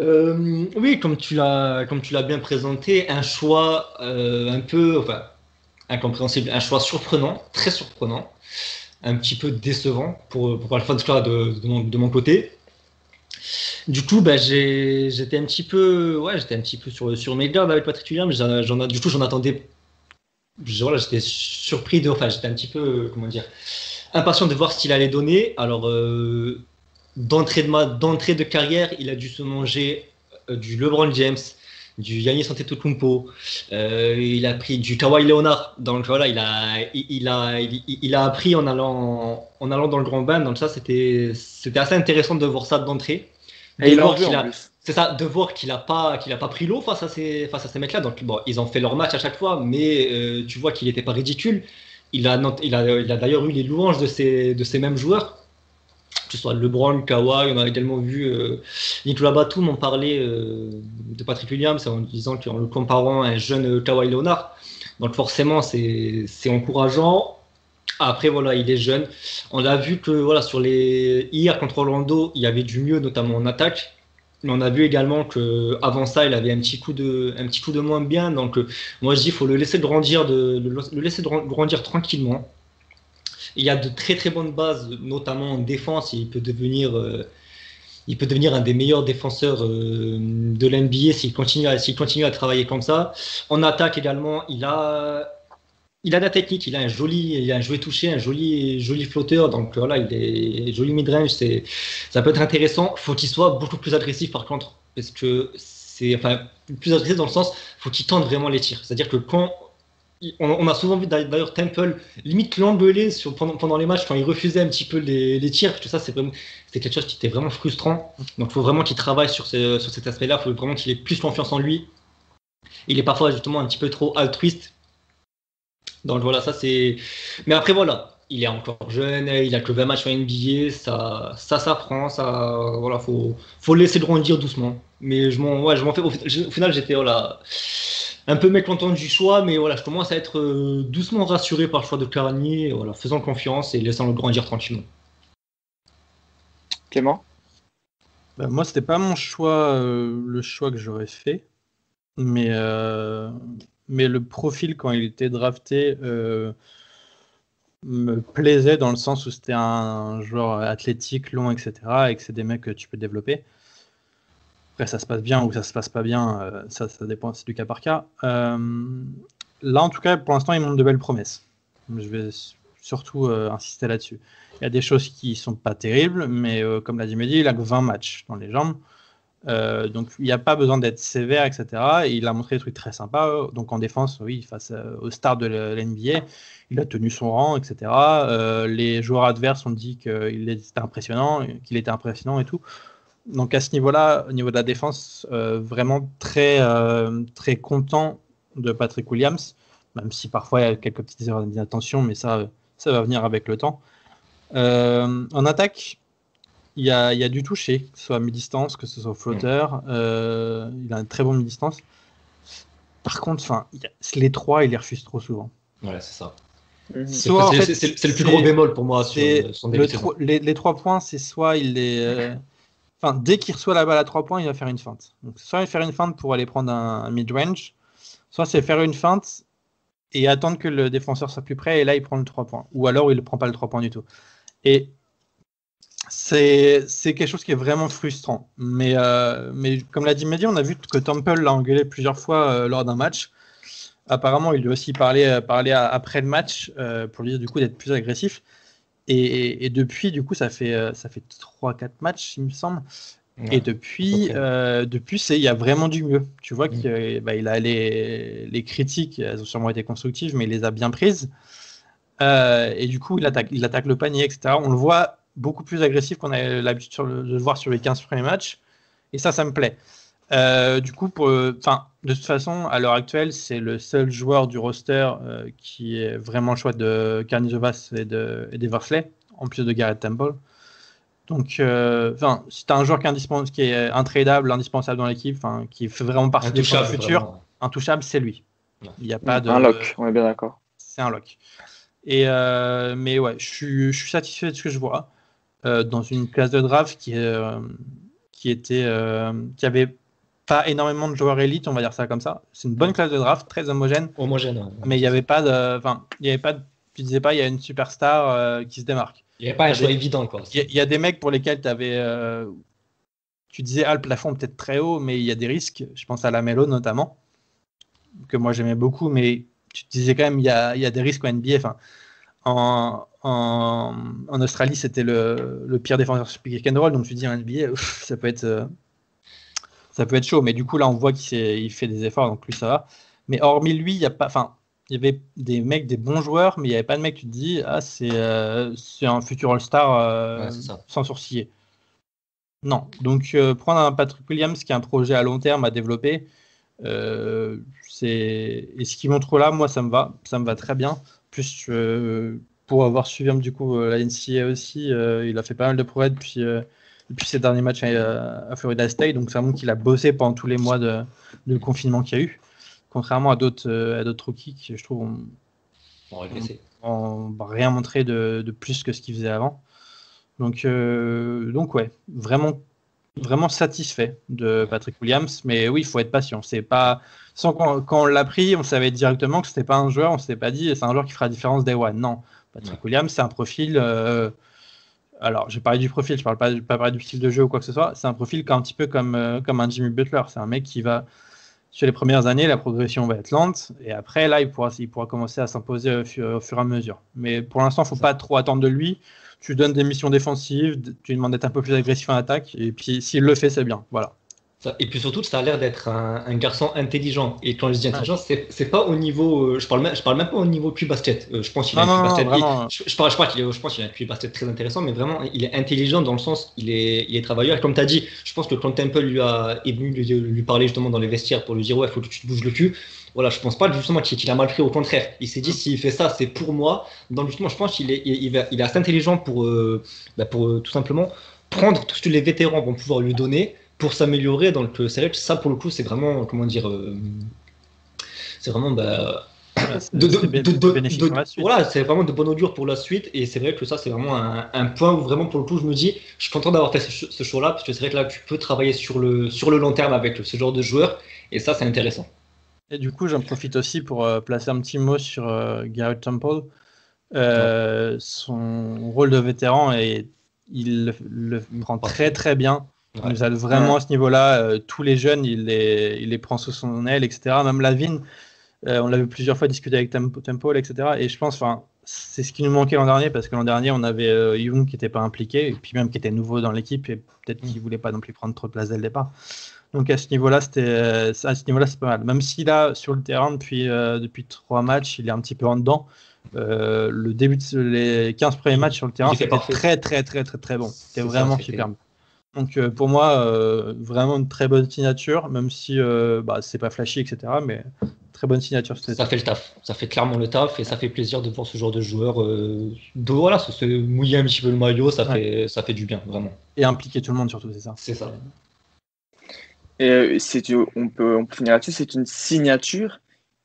euh, oui, comme tu l'as bien présenté, un choix euh, un peu incompréhensible, un choix surprenant, très surprenant, un petit peu décevant pour pour le de, de mon côté. Du coup, bah, j'étais un petit peu ouais, j'étais un petit peu sur sur mes gardes avec Patrick Williams, j'en du coup j'en attendais voilà, j'étais surpris de enfin j'étais un petit peu comment dire impatient de voir ce qu'il allait donner. Alors euh, d'entrée de, de carrière, il a dû se manger euh, du LeBron James, du Yannis Antetokounmpo, euh, il a pris du Kawhi Leonard. Donc voilà, il a, il, a, il, a appris en allant, en allant dans le grand bain. Donc ça, c'était, c'était assez intéressant de voir ça d'entrée. Et il a, c'est ça, de voir qu'il n'a pas, qu'il a pas pris l'eau face à ces, face à ces mecs-là. Donc bon, ils ont fait leur match à chaque fois, mais euh, tu vois qu'il n'était pas ridicule. Il a, il a, il a d'ailleurs eu les louanges de ces, de ces mêmes joueurs que ce soit LeBron, Kawhi, on a également vu euh, Nicolas Batum en parler euh, de Patrick Williams en disant qu'en le comparant à un jeune Kawhi Leonard. Donc forcément, c'est encourageant. Après, voilà, il est jeune. On a vu que voilà, sur les hier contre Orlando, il y avait du mieux, notamment en attaque. Mais on a vu également que avant ça, il avait un petit coup de, un petit coup de moins bien. Donc, euh, moi, je dis, faut le laisser grandir, de, le laisser grandir tranquillement. Il y a de très très bonnes bases, notamment en défense. Il peut devenir, euh, il peut devenir un des meilleurs défenseurs euh, de l'NBA s'il continue, à, s'il continue à travailler comme ça. En attaque également, il a, il a de la technique. Il a un joli, il a un jouet touché, un joli, joli flotteur. Donc voilà, il est joli mid-range. C'est, ça peut être intéressant. Faut qu'il soit beaucoup plus agressif par contre, parce que c'est enfin plus agressif dans le sens, faut qu'il tente vraiment les tirs. C'est-à-dire que quand on, a souvent vu d'ailleurs Temple limite l'engueuler pendant, pendant les matchs quand il refusait un petit peu les, tirs. Tout ça, c'est quelque chose qui était vraiment frustrant. Donc, il faut vraiment qu'il travaille sur, sur cet aspect-là. Il faut vraiment qu'il ait plus confiance en lui. Il est parfois justement un petit peu trop altruiste. Donc voilà, ça c'est. Mais après voilà, il est encore jeune, il a que 20 matchs en NBA, ça, ça s'apprend, ça, voilà, faut, faut laisser grandir doucement. Mais je m'en, ouais, je m'en fais. Au, final, j'étais voilà, un peu mécontent du choix, mais voilà, je commence à être euh, doucement rassuré par le choix de Carani, voilà, faisant confiance et laissant le grandir tranquillement. Clément? Bah, Moi, c'était pas mon choix, euh, le choix que j'aurais fait, mais, euh, mais le profil quand il était drafté me plaisait dans le sens où c'était un joueur athlétique, long, etc. et que c'est des mecs que tu peux développer. Après, ça se passe bien ou ça se passe pas bien, euh, ça, dépend, c'est du cas par cas. Euh, là, en tout cas, pour l'instant, il montre de belles promesses. Je vais surtout euh, insister là-dessus. Il y a des choses qui sont pas terribles, mais comme l'a dit Mehdi, il a que 20 matchs dans les jambes. Euh, donc il n'y a pas besoin d'être sévère, etc. Et il a montré des trucs très sympas. Donc en défense, oui, face au stars de l'NBA, il a tenu son rang, etc. Euh, les joueurs adverses ont dit qu'il était impressionnant, qu'il était impressionnant et tout. Donc à ce niveau-là, au niveau de la défense, euh, vraiment très très content de Patrick Williams, même si parfois il y a quelques petites erreurs d'inattention, mais ça ça va venir avec le temps. en attaque, il y a, il y a du toucher, que ce soit à mi-distance, que ce soit flotteur. Euh, il a une très bonne mi-distance. Par contre, enfin, les trois, il les refuse trop souvent. Voilà, c'est ça. Mhm. C'est le plus gros bémol pour moi sur son le les, les, trois points, c'est soit il est. Euh, enfin, dès qu'il reçoit la balle à trois points, il va faire une feinte. Donc, soit il va faire une feinte pour aller prendre un, mid-range, soit c'est faire une feinte et attendre que le défenseur soit plus près, et là, il prend le trois points. Ou alors, il ne prend pas le trois points du tout. Et c'est quelque chose qui est vraiment frustrant. Mais, euh, mais comme l'a dit Mehdi, on a vu que Temple l'a engueulé plusieurs fois euh, lors d'un match. Apparemment, il lui a aussi parlé, euh, après le match pour lui dire du coup d'être plus agressif. Et, et, depuis, du coup, ça fait, ça fait 3-4 matchs, il me semble. et depuis, depuis il y a vraiment du mieux. Tu vois mm. qu'il bah, il a les, les, critiques, elles ont sûrement été constructives, mais il les a bien prises. et du coup, il attaque, il attaque le panier, etc. On le voit beaucoup plus agressif qu'on a l'habitude de le voir sur les 15 premiers matchs. Et ça, ça me plaît. Euh, du coup, pour, enfin, de toute façon, à l'heure actuelle, c'est le seul joueur du roster euh, qui est vraiment le choix de Carnizovas et, de, et d'Eversley, en plus de Garrett Temple. Donc, euh, enfin, si tu as un joueur qui est, indispensable, qui est intradable, indispensable dans l'équipe, qui fait vraiment partie du futur, intouchable, c'est lui. Il n'y a pas de. Un lock, on est bien d'accord. C'est un lock. Et mais ouais, je suis, je suis satisfait de ce que je vois. Euh, dans une classe de draft qui, euh, qui était euh, qui avait pas énormément de joueurs élites, on va dire ça comme ça. C'est une bonne classe de draft, très homogène. Homogène. Mais il n'y avait pas de, enfin, il y avait pas, de, tu disais pas, il y a une superstar qui se démarque. Il n'y avait pas un choix évident, quoi. Il y, a des mecs pour lesquels tu avais, tu disais, ah, le plafond peut-être très haut, mais il y a des risques. Je pense à la Melo notamment, que moi j'aimais beaucoup, mais tu disais quand même, il y a, y a des risques en NBA. Enfin, en, en, Australie, c'était le, pire défenseur sur pick and roll. Donc, je dis un NBA, ça peut être. Euh, ça peut être chaud, mais du coup là on voit qu'il fait des efforts, donc lui ça va. Mais hormis lui, il y a pas, enfin, il y avait des mecs, des bons joueurs, mais il n'y avait pas de mec tu te dis ah c'est euh, un futur All-Star euh, sans sourciller. Non, donc prendre un Patrick Williams qui a un projet à long terme à développer, c'est et ce qu'il montre là, moi ça me va, ça me va très bien. Plus pour avoir suivi du coup euh, la NCA aussi, euh, il a fait pas mal de progrès depuis, euh, depuis ses derniers matchs à, Florida State. Donc ça montre qu'il a bossé pendant tous les mois de, de confinement qu'il y a eu. Contrairement à d'autres à d'autres rookies qui, je trouve, ont, rien montré de, de, plus que ce qu'il faisait avant. Donc, donc ouais, vraiment vraiment satisfait de Patrick Williams, mais oui, il faut être patient. C'est pas sans quand, on l'a pris, on savait directement que c'était pas un joueur, on s'était pas dit c'est un joueur qui fera la différence day one. Non, Patrick Williams, c'est un profil. Euh, alors, j'ai parlé du profil, je parle pas, pas parler du style de jeu ou quoi que ce soit. C'est un profil un petit peu comme, euh, comme un Jimmy Butler. C'est un mec qui va, sur les premières années, la progression va être lente. Et après, là, il pourra, il pourra commencer à s'imposer au, fur et à mesure. Mais pour l'instant, il ne faut pas trop attendre de lui. Tu donnes des missions défensives, tu lui demandes d'être un peu plus agressif en attaque. Et puis, s'il le fait, c'est bien. Voilà. Et puis surtout, ça a l'air d'être un, garçon intelligent. Et quand je dis intelligent, c'est, c'est pas au niveau. Euh, je parle même, je parle même pas au niveau QI basket. Euh, je pense qu'il a un basket. je, parle, je, parle qu'il est, je pense qu'il a un QI basket très intéressant, mais vraiment, il est intelligent dans le sens, il est, il est travailleur. Et comme tu as dit, je pense que quand Temple lui a, est venu lui, parler justement dans les vestiaires pour lui dire ouais, il faut que tu te bouges le cul. Voilà, je pense pas justement qu'il, a mal pris. Au contraire, il s'est dit mm. s'il fait ça, c'est pour moi. Donc justement, je pense qu'il est, il, est assez intelligent pour, euh, bah, pour tout simplement prendre tout ce que les vétérans vont pouvoir lui donner pour s'améliorer dans le select. Ça, pour le coup, c'est vraiment, comment dire, euh, c'est vraiment, bah, voilà, c'est vraiment de bon augure pour la suite. Et c'est vrai que ça, c'est vraiment un, point où vraiment, pour le coup, je me dis, je suis content d'avoir fait ce, show-là, parce que c'est vrai que là, tu peux travailler sur le, sur le long terme avec ce genre de joueur. Et ça, c'est intéressant. Et du coup, j'en profite aussi pour euh, placer un petit mot sur euh, Garrett Temple. son rôle de vétéran, et il le, le rend très très bien. Il nous aide vraiment à ce niveau-là. Euh, tous les jeunes, il les, il les prend sous son aile, etc. Même Lavine, euh, on l'a vu plusieurs fois discuter avec Temple, etc. Et je pense, enfin, c'est ce qui nous manquait l'an dernier, parce que l'an dernier, on avait euh, Young qui n'était pas impliqué, et puis même qui était nouveau dans l'équipe, et peut-être qu'il ne voulait pas non plus prendre trop de place dès le départ. Donc à ce niveau-là, c'était à ce niveau-là, c'est pas mal. Même s'il a sur le terrain depuis depuis trois matchs, il est un petit peu en dedans. le début de les 15 premiers matchs sur le terrain, c'était très très très très très bon. C'était vraiment superbe. Donc euh, pour moi, euh, vraiment une très bonne signature, même si euh, bah, c'est pas flashy, etc. Mais très bonne signature. Ça fait le taf, ça fait clairement le taf et ça fait plaisir de voir ce genre de joueur de voilà, se, mouiller un petit peu le maillot, ça fait ça fait du bien vraiment. Et impliquer tout le monde surtout, c'est ça. C'est ça. Et on peut on peut finir là-dessus, c'est une signature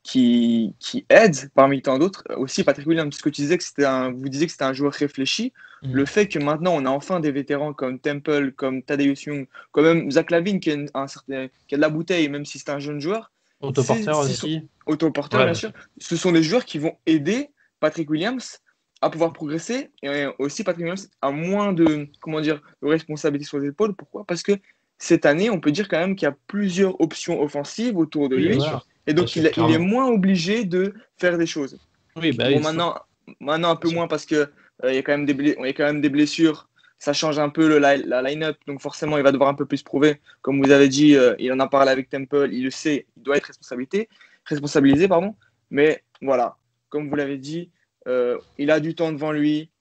qui, qui aide parmi tant d'autres. Aussi, Patrick Williams, ce que tu disais que c'était un, vous disiez que c'était un joueur réfléchi. Mm. Le fait que maintenant on a enfin des vétérans comme Temple, comme Tadeusz Young, comme même Zach Lavine qui a, un certain, qui a de la bouteille, même si c'est un jeune joueur. Autoporteur aussi. Autoporteur, bien sûr. Ce sont des joueurs qui vont aider Patrick Williams à pouvoir progresser et aussi Patrick Williams a moins de comment dire de responsabilité sur les épaules. Pourquoi? Parce que cette année, on peut dire quand même qu'il y a plusieurs options offensives autour de lui. Et donc, il, est moins obligé de faire des choses. Oui, bah, maintenant, maintenant, un peu moins parce qu'il euh, y, a quand même des y a quand même des blessures. Ça change un peu le, la, line-up. Donc, forcément, il va devoir un peu plus prouver. Comme vous avez dit, euh, il en a parlé avec Temple. Il le sait. Il doit être responsabilité, responsabilisé. Pardon. Mais voilà, comme vous l'avez dit, euh, il a du temps devant lui.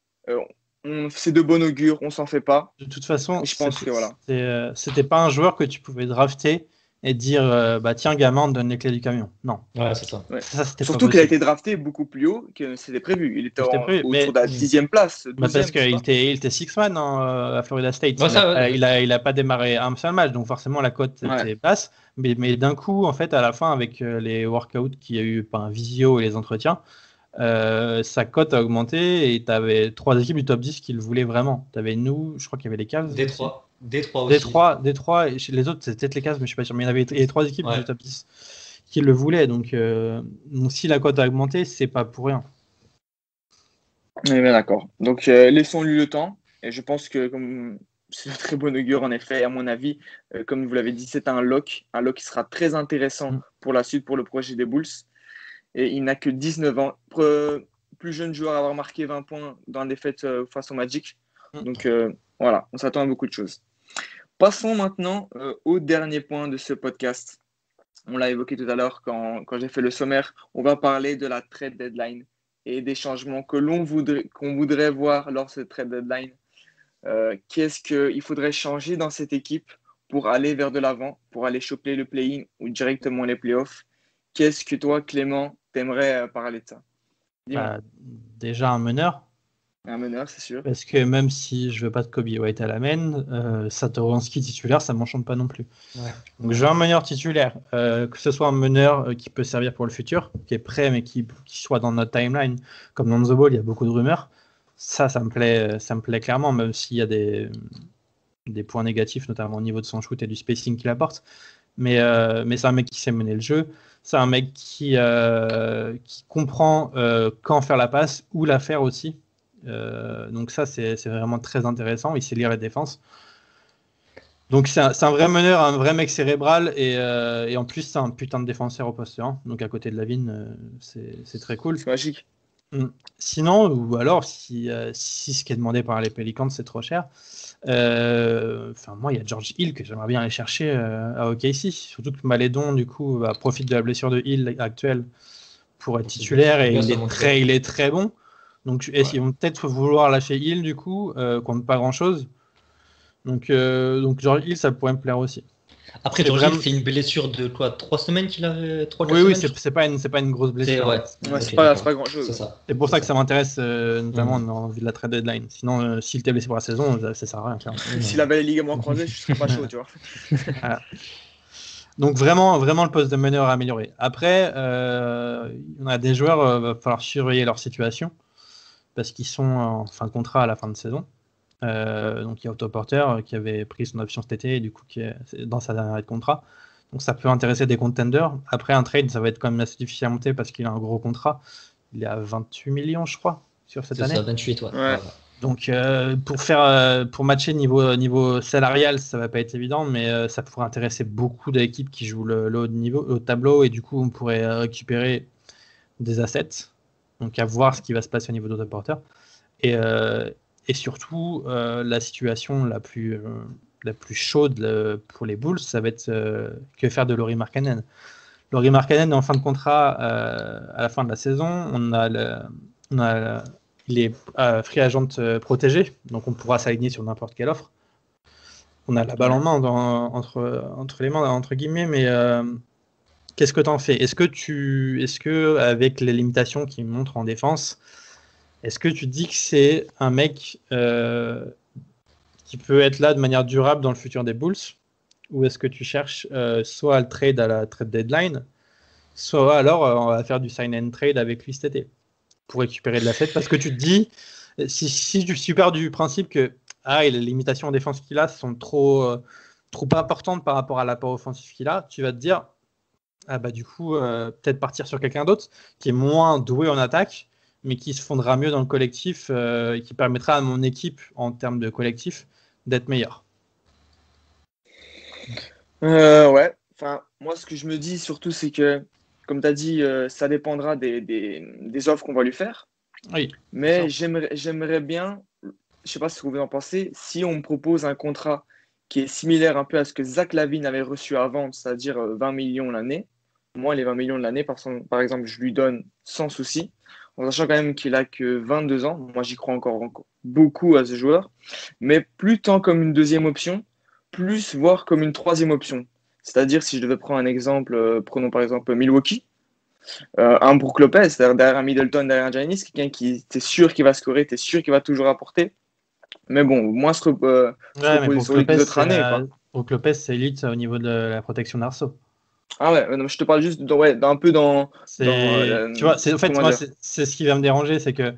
C'est de bon augure. On s'en fait pas. De toute façon, je pense que voilà. C'était pas un joueur que tu pouvais drafter et dire euh, bah tiens gamin on donne les clés du camion. Non. Ouais c'est ça, surtout qu'il a été drafté beaucoup plus haut que c'était prévu. Il était en, autour de la dixième place bah, parce qu'il était il était six man hein, euh, à Florida State. Il, a, il, a, pas démarré un seul match donc forcément la cote était basse. Mais, mais d'un coup en fait à la fin avec euh, les workouts qu'il y a eu par un visio et les entretiens sa cote a augmenté et tu avais trois équipes du top 10 qui le voulaient vraiment. Tu avais nous, je crois qu'il y avait les Cavs. Détroit. Détroit aussi. Détroit, Détroit et les autres, c'était peut-être les cases, mais je suis pas sûr. Mais il y avait les trois équipes du top 10 qui le voulaient. Donc, euh, donc si la cote a augmenté, c'est pas pour rien. Oui, bien d'accord. Donc euh, laissons-lui le temps. Et je pense que comme c'est un très bon augure en effet, à mon avis, euh, comme vous l'avez dit, c'est un lock, un lock qui sera très intéressant mm. pour la suite pour le projet des Bulls. Et il n'a que 19 ans, plus jeune joueur à avoir marqué 20 points dans la défaite face au Magic. Mm. Donc voilà, on s'attend à beaucoup de choses. Passons maintenant euh, au dernier point de ce podcast. On l'a évoqué tout à l'heure quand, j'ai fait le sommaire. On va parler de la trade deadline et des changements que l'on voudrait, qu'on voudrait voir lors de cette trade deadline. Euh, qu'est-ce qu'il faudrait changer dans cette équipe pour aller vers de l'avant, pour aller choper le play-in ou directement les playoffs? Qu'est-ce que toi, Clément, t'aimerais euh, parler de ça? Bah, Déjà un meneur, un meneur, c'est sûr. Parce que même si je veux pas de Kobe White à la main, euh, Satoransky titulaire, ça m'enchante pas non plus. Donc je veux un meneur titulaire, euh, que ce soit un meneur euh, qui peut servir pour le futur, qui est prêt mais qui, soit dans notre timeline, comme dans The Ball, il y a beaucoup de rumeurs. Ça, ça me plaît, ça me plaît clairement, même s'il y a des, des points négatifs, notamment au niveau de son shoot et du spacing qu'il apporte. Mais, euh, mais c'est un mec qui sait mener le jeu. C'est un mec qui, qui comprend quand faire la passe, où la faire aussi. Euh, donc ça, c'est vraiment très intéressant. Il sait lire les défenses. Donc c'est un, vrai meneur, un vrai mec cérébral et, euh, en plus c'est un putain de défenseur au poste 1. Donc à côté de la euh, c'est très cool. C'est magique. Mm. Sinon, ou alors, si, euh, si ce qui est demandé par les Pelicans, c'est trop cher, euh, enfin, moi, il y a George Hill que j'aimerais bien aller chercher euh, à OKC. Surtout que Malédon, du coup, bah, profite de la blessure de Hill actuelle pour être titulaire et il est, très, il est très bon. Donc, qu'ils vont peut-être vouloir lâcher Hill, du coup, contre pas grand-chose? Donc, donc, George Hill, ça pourrait me plaire aussi. Après, tu vraiment... c'est une blessure de quoi Trois semaines qu'il a trois, Oui, oui, c'est pas, une, pas une grosse blessure. C'est ouais. pas, pas grand chose. C'est pour ça que ça m'intéresse, euh, notamment mm. dans de la trade deadline. Sinon, euh, s'il était blessé pour la saison, ça, ça sert à rien. S'il avait les ligaments croisés, je serais pas chaud, tu vois. Donc vraiment, vraiment le poste de meneur à améliorer. Après, euh, on a des joueurs, il va falloir surveiller leur situation parce qu'ils sont en fin de contrat à la fin de saison. Euh, donc il y a Autoporter euh, qui avait pris son option cet été et du coup qui est dans sa dernière année de contrat. Donc ça peut intéresser des contenders. Après un trade, ça va être quand même assez difficile à monter parce qu'il a un gros contrat. Il est à 28 millions, je crois, sur cette année. Ça, 28, ouais. Donc euh, pour faire pour matcher niveau niveau salarial, ça va pas être évident, mais ça pourrait intéresser beaucoup d'équipes qui jouent le, haut niveau, au tableau, et du coup on pourrait récupérer des assets. Donc à voir ce qui va se passer au niveau d'autoporter. Et, et surtout, euh, la situation la plus, euh, chaude euh, pour les Bulls, ça va être que faire de Laurie Markkanen. Laurie Markkanen est en fin de contrat à la fin de la saison. On a, il est free agent protégé, donc on pourra s'aligner sur n'importe quelle offre. On a la balle en main entre, les mains, entre guillemets, mais qu'est-ce que tu en fais? Est-ce que tu, est-ce que avec les limitations qu'il montre en défense, est-ce que tu dis que c'est un mec euh, qui peut être là de manière durable dans le futur des Bulls? Ou est-ce que tu cherches euh, soit à le trade à la trade deadline, soit alors euh, on va faire du sign and trade avec lui cet été pour récupérer de la fête? Parce que tu te dis, si, si tu pars du principe que ah, les limitations en défense qu'il a sont trop, trop importantes par rapport à l'apport offensif qu'il a, tu vas te dire ah bah du coup peut-être partir sur quelqu'un d'autre qui est moins doué en attaque mais qui se fondra mieux dans le collectif euh, et qui permettra à mon équipe, en termes de collectif, d'être meilleure. Euh, ouais, enfin, moi ce que je me dis surtout, c'est que, comme tu as dit, euh, ça dépendra des, des, offres qu'on va lui faire. Oui. Mais j'aimerais bien, je sais pas ce que vous en pensez, si on me propose un contrat qui est similaire un peu à ce que Zach Lavine avait reçu avant, c'est-à-dire 20 millions l'année. Moi, les 20 millions de l'année, par, par exemple, je lui donne sans souci en sachant quand même qu'il a que 22 ans. Moi, j'y crois encore, beaucoup à ce joueur, mais plus tant comme une deuxième option, plus voire comme une troisième option. C'est-à-dire, si je devais prendre un exemple, euh, prenons par exemple Milwaukee, euh, un Brook Lopez, c'est-à-dire derrière un Middleton, derrière un Giannis, quelqu'un qui était sûr qu'il va scorer, tu es sûr qu'il va toujours apporter. Mais bon, moins se, euh, reposer sur les autres années. Brook Lopez, c'est élite au niveau de la protection d'arceau. Ah ouais, je te parle juste d'un peu dans. Euh, tu vois, en fait, moi, c'est ce qui va me déranger, c'est que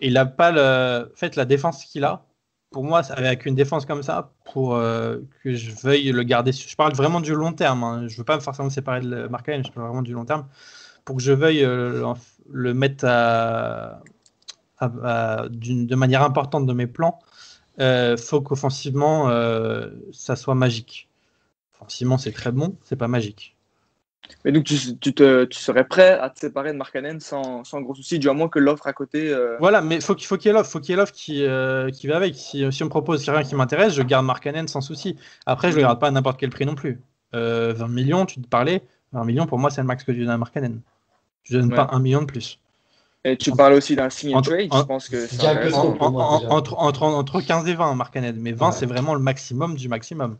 il a pas le. En fait, la défense qu'il a, pour moi, avec une défense comme ça, pour euh, que je veuille le garder. Je parle vraiment du long terme. Hein. Je veux pas forcément séparer de Mark je parle vraiment du long terme. Pour que je veuille euh, le mettre à, de manière importante dans mes plans, il faut qu'offensivement, ça soit magique. Simon, c'est très bon, c'est pas magique. Mais donc, tu, te, tu, serais prêt à te séparer de Markkanen sans, sans gros souci, du moins que l'offre à côté. Euh, voilà, mais faut, faut qu'il y ait l'offre, faut qu'il y ait l'offre qui, euh, qui va avec. Si, si on me propose rien qui m'intéresse, je garde Markkanen sans souci. Après, je ne le garde pas à n'importe quel prix non plus. 20 euh, millions, tu te parlais, 20 millions pour moi, c'est le max que je donne à Markkanen. Je ne donne pas un million de plus. Et tu parles aussi d'un sign trade, je pense que c'est entre, entre, entre, 15 et 20, Markkanen. Mais 20, c'est vraiment le maximum du maximum.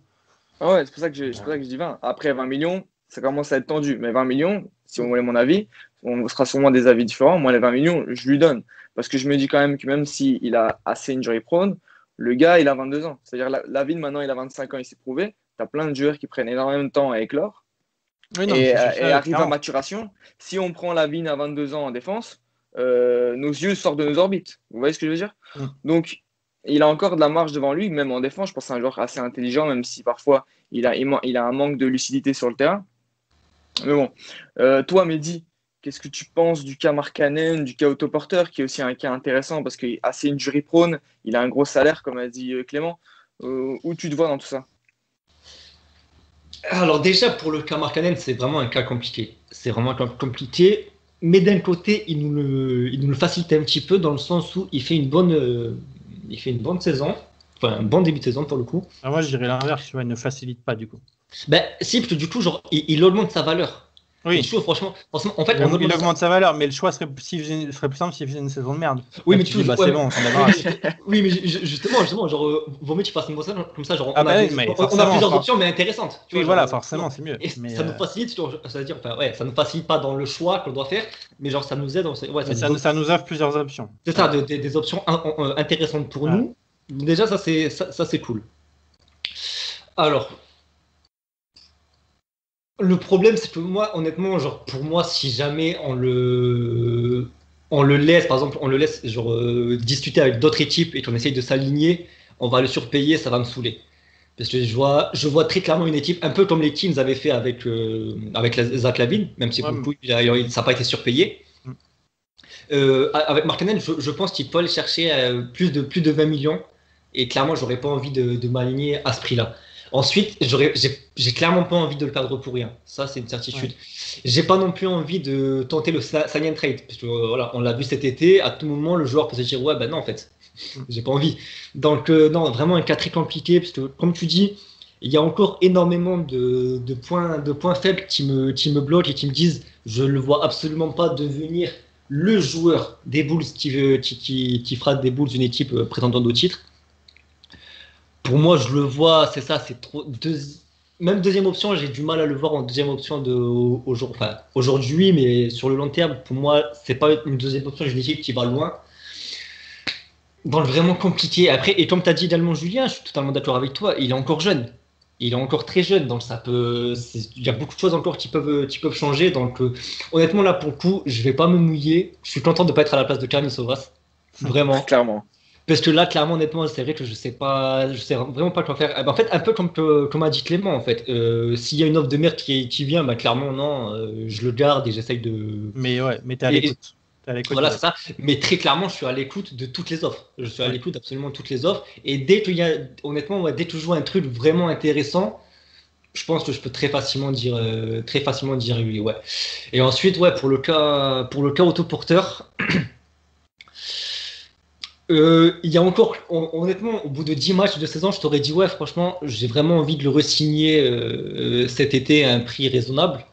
Ah ouais, c'est pour, ça que je, pour ça que je dis 20. Après 20 millions, ça commence à être tendu. Mais 20 millions, si vous voulez mon avis, on sera sûrement des avis différents. Moi, les 20 millions, je lui donne. Parce que je me dis quand même que même s'il a assez injury prone, le gars, il a 22 ans. C'est-à-dire, la, la ville, maintenant, il a 25 ans, il s'est prouvé. Tu as plein de joueurs qui prennent énormément de temps à éclore. et, euh, arrive à maturation. Si on prend la vigne à 22 ans en défense, euh, nos yeux sortent de nos orbites. Vous voyez ce que je veux dire? Mm. Donc, il a encore de la marge devant lui, même en défense. Je pense que c'est un joueur assez intelligent, même si parfois il a, il a un manque de lucidité sur le terrain. Mais bon, euh, toi, Mehdi, qu'est-ce que tu penses du cas Markkanen, du cas autoporteur, qui est aussi un cas intéressant parce qu'il est assez injury prone, il a un gros salaire, comme a dit euh, Clément. Euh, où tu te vois dans tout ça? Alors déjà, pour le cas Markkanen, c'est vraiment un cas compliqué. C'est vraiment un cas compliqué mais d'un côté, il nous, le, il nous le facilite un petit peu dans le sens où il fait une bonne, il fait une bonne saison, enfin un bon début de saison pour le coup. Ah, moi, je dirais l'inverse, il ne facilite pas du coup. Ben, si, parce que du coup, genre, il, il augmente sa valeur. Oui. Trouve, franchement, franchement, en fait, Il, on il augmente sa- valeur, mais le choix serait, faisait- serait plus simple s'il faisait une saison de merde. Oui, mais tu dis, bah, ouais, c'est bon, on. Oui, mais ju- justement, justement, genre, euh, vaut mieux que tu fasses une saison comme ça, genre, Ah on, bah a, oui, des- on- on a plusieurs options, mais intéressantes. tu Oui, vois, voilà, genre, forcément, c'est mieux. Et Mais, ça nous euh, facilite, genre, c'est-à-dire, enfin, ouais, ça nous facilite pas dans le choix qu'on doit faire, mais genre, ça nous aide, ouais, ça mais nous ça, ça nous offre plusieurs options. C'est ça, de- de- des options in- in- intéressantes pour Ouais. nous. Déjà, ça ça, ça, c'est cool. Alors, le problème, c'est que moi, honnêtement, genre pour moi, si jamais on le on le laisse, par exemple, on le laisse genre euh, discuter avec d'autres équipes et qu'on essaye de s'aligner, on va le surpayer, ça va me saouler. Parce que je vois, je vois très clairement une équipe, un peu comme les Kings avaient fait avec, euh, avec Zach Lavine, même si Ouais, pour le coup, il a- il- ça n'a pas été surpayé. Mm. Euh, avec Markkanen, je, je pense qu'il peut aller chercher plus, de, plus de 20 millions. Et clairement, j'aurais pas envie de, de m'aligner à ce prix-là. Ensuite, j'ai clairement pas envie de le perdre pour rien. Ça, c'est une certitude. J'ai pas non plus envie de tenter le sa- sign and trade. Parce que euh, voilà, on l'a vu cet été. À tout moment, le joueur peut se dire Ouais, ben non, en fait, j'ai pas envie. Donc, euh, non, vraiment un cas très compliqué. Parce que, comme tu dis, il y a encore énormément de, de points, de points faibles qui me, qui me bloquent et qui me disent Je le vois absolument pas devenir le joueur des Bulls qui, veut- qui, qui, qui fera des Bulls une équipe euh, prétendante au titre. Pour moi, je le vois, c'est ça, c'est trop. deux- même deuxième option, j'ai du mal à le voir en deuxième option de, aujourd'hui, mais sur le long terme, pour moi, c'est pas une deuxième option d'une équipe qui va loin. Dans le vraiment compliqué. Après, et comme tu as dit également, Julien, je suis totalement d'accord avec toi, il est encore jeune. Il est encore très jeune, donc ça peut. Il y a beaucoup de choses encore qui peuvent, qui peuvent changer. Donc, euh, honnêtement, là, pour le coup, je vais pas me mouiller. Je suis content de pas être à la place de Carlos Sovas. Vraiment. Clairement. Parce que là, clairement, honnêtement, c'est vrai que je sais pas, je sais vraiment pas quoi faire. Eh ben, En fait, un peu comme, que- comme a dit Clément, en fait. Euh, S'il y a une offre de merde qui, qui vient, bah, clairement, non, euh, je le garde et j'essaye de. Mais ouais, mais t'es à l'écoute. T'es à l'écoute. Voilà, c'est ça. Mais très clairement, je suis à l'écoute de toutes les offres. Je suis à l'écoute absolument de toutes les offres. Et dès qu'il y a, honnêtement, ouais, dès que je vois un truc vraiment intéressant, je pense que je peux très facilement dire, euh, très facilement dire oui, ouais. Et ensuite, ouais, pour le cas, pour le cas autoporteur, euh, il y a encore, hon- honnêtement, au bout de 10 matchs de saison, je t'aurais dit, ouais, franchement, j'ai vraiment envie de le re-signer euh, euh, cet été à un prix raisonnable.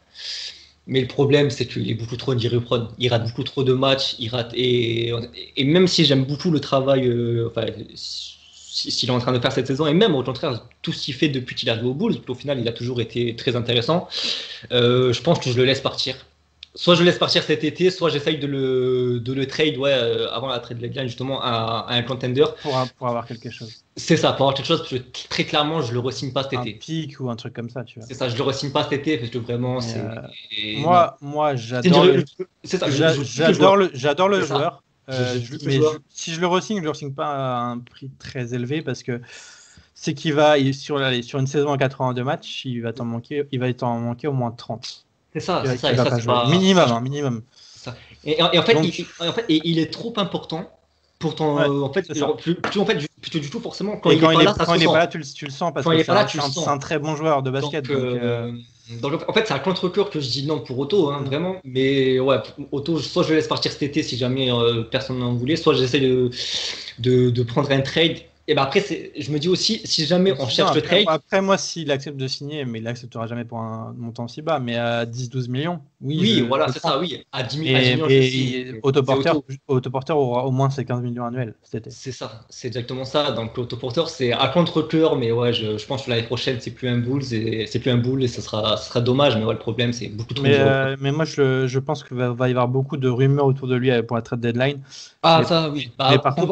Mais le problème, c'est qu'il est beaucoup trop irréprochable. Il rate beaucoup trop de matchs. Il rate et, et même si j'aime beaucoup le travail, euh, enfin, si- s'il est en train de faire cette saison, et même au contraire, tout ce qu'il fait depuis qu'il est arrivé au Bulls, au final, il a toujours été très intéressant. euh, je pense que je le laisse partir. Soit je le laisse partir cet été, soit j'essaye de le, de le trade ouais, euh, avant la trade deadline justement à, à un contender. Pour, un- pour avoir quelque chose. C'est ça, pour avoir quelque chose, parce que très clairement, je le re-signe pas cet Un été. pic ou un truc comme ça, tu vois. C'est ça, je le re-signe pas cet été parce que vraiment, c'est. euh, Moi, moi j'adore le, j'adore le, j'adore le joueur. Euh, Je- mais je si je le re-signe, je le re-signe pas à un prix très élevé parce que c'est qu'il va sur, sur une saison à 82 matchs, il va t'en manquer, il va t'en manquer au moins 30. C'est ça, va- c'est ça. et ça, pas Minimum, hein, minimum. Et, et en fait, Donc- il, il- en fait, et il est trop important pour ton. Ouais, en fait, plus, plus- en fait, du, tout, forcément, quand il quand est il pas est, là, ça quand il est pas là, tu le, tu le sens parce Quand que c'est un, un- un très bon joueur de basket. Donc, donc, euh, euh, en fait, c'est à contre-cœur que je dis non pour Otto, hein, vraiment. Mais ouais, Otto, soit je le laisse partir cet été si jamais euh, personne n'en voulait, soit j'essaie de, de, de prendre un trade. Et ben après, je me dis aussi, si jamais on cherche le trade, après, moi, s'il accepte de signer, mais il l'acceptera jamais pour un montant si bas, mais à 10-12 millions, oui. oui, je- voilà, c'est ça, oui. À 10 000, à 10 Et, et autoporteur, autoporteur aura au moins ses 15 millions annuels cet été. C'est ça, c'est exactement ça. Donc l'autoporteur, c'est à contre-cœur, mais ouais, je, je pense que l'année prochaine, c'est plus un et c'est plus un Bull et ça sera, ça sera dommage. Mais ouais, le problème, c'est beaucoup trop. Mais, de- euh, mais moi, je, je pense qu'il va, va y avoir beaucoup de rumeurs autour de lui euh, pour la trade deadline. ah, mais- ça, oui. Bah, mais par mais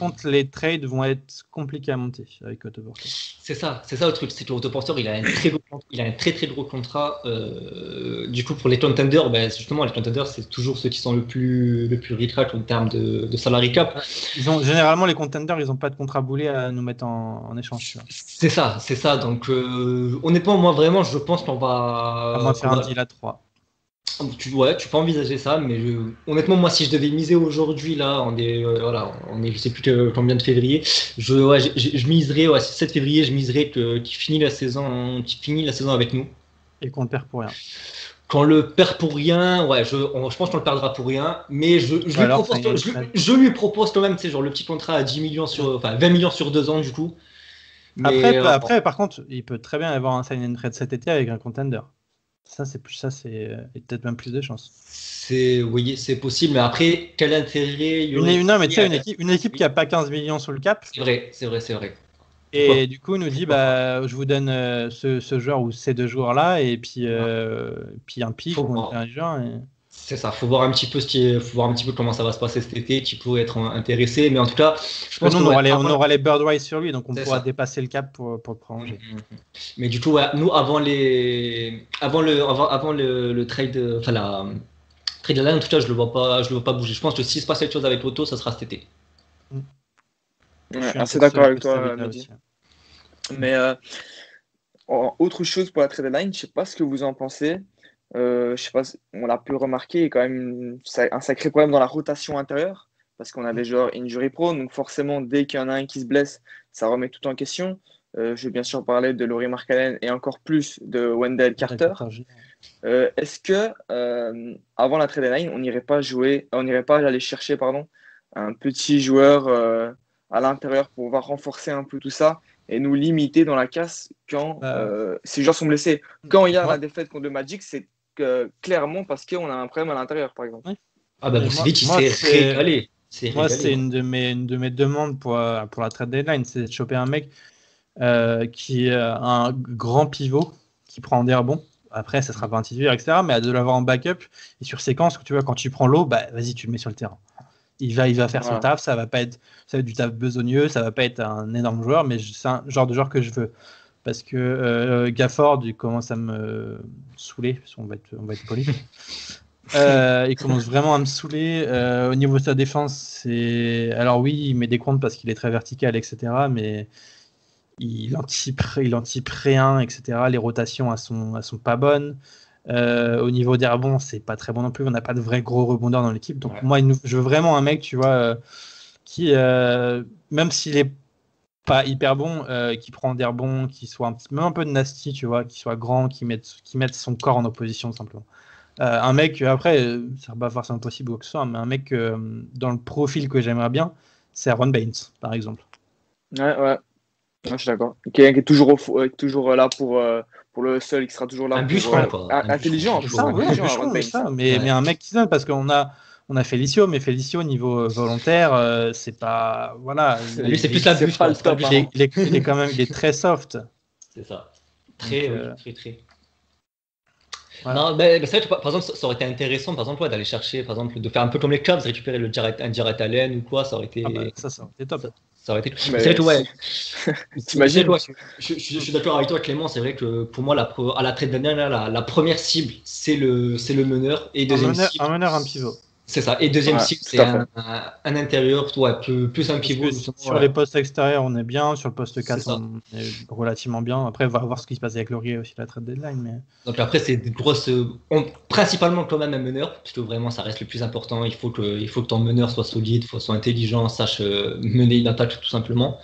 contre, les trades vont être compliqués à monter avec autoporteur. c'est ça, c'est ça le truc, c'est que l'autoporteur, il a un très gros, il a un très très gros contrat. euh, du coup, pour les contenders, ben, justement, les contenders, c'est toujours ceux qui sont le plus, le plus en termes de, de salary cap. Ils ont, généralement, les contenders, ils n'ont pas de contrat boulé à nous mettre en, en échange. C'est ça, c'est ça. Donc, euh, honnêtement, moi, vraiment, je pense qu'on va. À moins de faire un va- deal à 3. Tu, ouais, tu peux envisager ça, mais je- honnêtement, moi, si je devais miser aujourd'hui, là, on est, euh, voilà, on est, je sais plus que- combien de février, je, ouais, je, miserais, ouais, 7 février, je miserais qu'il finit la saison, qu'il finit la saison avec nous, Et qu'on le perd pour rien. Qu'on le perd pour rien, ouais, je, on- je pense qu'on le perdra pour rien, mais je, je, lui, Alors, propose, je, je lui quand même, tu sais, genre le petit contrat à 10 millions sur, enfin 20 millions sur deux ans du coup. Mais, Après, euh, après, par contre, il peut très bien avoir un sign and trade cet été avec un contender. Ça, c'est plus ça, c'est peut-être même plus de chances. c'est, oui, c'est possible, mais après, quel intérêt il y Une, non, mais tu sais, une équipe, une équipe qui a pas 15 millions sur le cap C'est vrai, c'est vrai, c'est vrai. Et Pourquoi du coup nous dit bah je vous donne euh, ce, ce joueur ou ces deux joueurs là et puis euh, puis un pic ou un joueur. et- C'est ça, faut voir un petit peu ce qui est, faut voir un petit peu comment ça va se passer cet été, qui pourrait être intéressé, mais en tout cas, je que nous, on, aura les, on avant- aura les Birdwise sur lui, donc on pourra ça. dépasser le cap pour, pour le prolonger. Mhm. Mais du coup, ouais, nous avant les, avant le, avant, avant le, le trade, enfin la trade deadline, en tout cas, je le vois pas, je le vois pas bouger. Je pense que s'il se passe quelque chose avec l'auto, ça sera cet été. Ouais, assez d'accord avec toi, Mehdi. Mais euh, autre chose pour la trade deadline, je sais pas ce que vous en pensez. Euh, je sais pas, on l'a pu remarquer, il y a quand même un sacré problème dans la rotation intérieure parce qu'on a des joueurs injury prone, donc forcément dès qu'il y en a un qui se blesse, ça remet tout en question. Euh, je vais bien sûr parler de Laurie Markkanen et encore plus de Wendell Carter. Euh, Est-ce que euh, avant la trade deadline, on n'irait pas jouer, on n'irait pas aller chercher pardon, un petit joueur à l'intérieur pour pouvoir renforcer un peu tout ça et nous limiter dans la casse quand Euh. euh, ces joueurs sont blessés. Quand il y a Moi- la défaite contre le Magic, c'est que, clairement parce qu'on a un problème à l'intérieur, par exemple. Ah bah Vucevic, moi, s'est c'est- régalé. C'est Moi, régalé. c'est une de mes, une de mes demandes pour, euh, pour la trade deadline, c'est de choper un mec euh, qui est un grand pivot, qui prend des rebonds. Après, ça sera pas un titulaire, etc. Mais de l'avoir en backup et sur séquence, tu vois, quand tu prends l'eau, bah, vas-y, tu le mets sur le terrain. Il va, il va faire son taf, ça va pas être, ça va être du taf besogneux, ça va pas être un énorme joueur, mais c'est un genre de joueur que je veux. Parce que euh, Gafford, il commence à me saouler, parce qu'on va être, on va être poli. Euh, il commence vraiment à me saouler. Euh, au niveau de sa défense, c'est. Alors oui, il met des comptes parce qu'il est très vertical, etc. Mais il anticipe, il anticipe rien, etc. Les rotations, elles sont, elles sont pas bonnes. Euh, au niveau des rebonds, c'est pas très bon non plus. On n'a pas de vrai gros rebondeur dans l'équipe. Donc Ouais. moi, je veux vraiment un mec, tu vois, euh, qui, euh, même s'il est pas hyper bon, euh, qui prend des rebonds, qui soit un petit, même un peu de nasty, tu vois, qui soit grand, qui mette, qui mette son corps en opposition simplement. Euh, un mec, après, euh, c'est pas forcément possible ou que ce soit, mais un mec dans le profil que j'aimerais bien, c'est Aaron Baines, par exemple. Ouais, ouais. Ouais, je suis d'accord. Quelqu'un qui est toujours, au toujours là pour, pour le seul, qui sera toujours là Un pour, bûcheron, euh, quoi. un- intelligent, ça, ouais, bûcheron, ça, mais, Ouais. mais un mec qui donne, parce qu'on a, on a Felicio, mais Felicio, au niveau volontaire, euh, c'est pas. Voilà. il- Lui, c'est plus la c'est bûche. pas le top, hein. il, est, il est- il est quand même il est très soft. C'est ça. Très, Donc, euh, très, très. Voilà. Non, mais, mais c'est vrai que, par exemple, ça, aurait été intéressant, par exemple, ouais, d'aller chercher, par exemple, de faire un peu comme les Cubs, récupérer le Jarrett, un Jarrett Allen ou quoi, ça aurait été, Ah bah, ça, ça aurait été top. ça aurait été. Mais C'est vrai que, ouais. T'imagines je, je- je suis d'accord avec toi, Clément. C'est vrai que pour moi, la, à la dernière, là, la, la première cible, c'est le, c'est le meneur, et Un deuxième meneur, cible, un meneur, un pivot. C'est ça. Et deuxième Ouais, cible, c'est un, un, un intérieur, ouais, plus, plus un pivot. sur ouais. les postes extérieurs, on est bien. Sur le poste C'est 4, ça. on est relativement bien. Après, on va voir ce qui se passe avec Laurier aussi, la trade deadline. Mais... Donc après, c'est des grosses. on- principalement quand même un meneur, parce que vraiment, ça reste le plus important. Il faut que, il faut que ton meneur soit solide, faut soit intelligent, sache euh, mener une attaque tout simplement.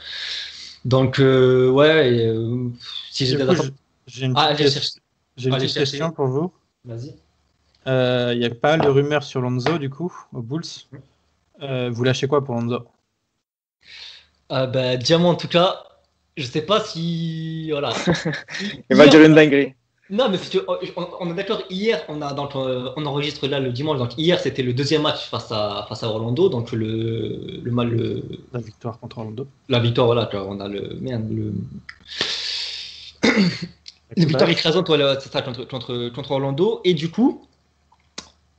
Donc euh, ouais, et, euh, si j'ai des j'ai une Ah, petite, question pour vous. Vas-y. Euh, Il y a pas mal de rumeurs sur Lonzo, du coup, aux Bulls. Euh, vous lâchez quoi pour Lonzo? Euh, bah, Diamant en tout cas, je sais pas si voilà. Il va dire une dinguerie. Non, mais on, on est d'accord. Hier, on a donc euh, on enregistre là le dimanche. Donc hier, c'était le deuxième match face à face à Orlando. Donc le le mal le, La victoire contre Orlando. la victoire voilà. quoi, On a le merde le la victoire écrasante voilà, c'est ça, contre, contre contre Orlando. Et du coup,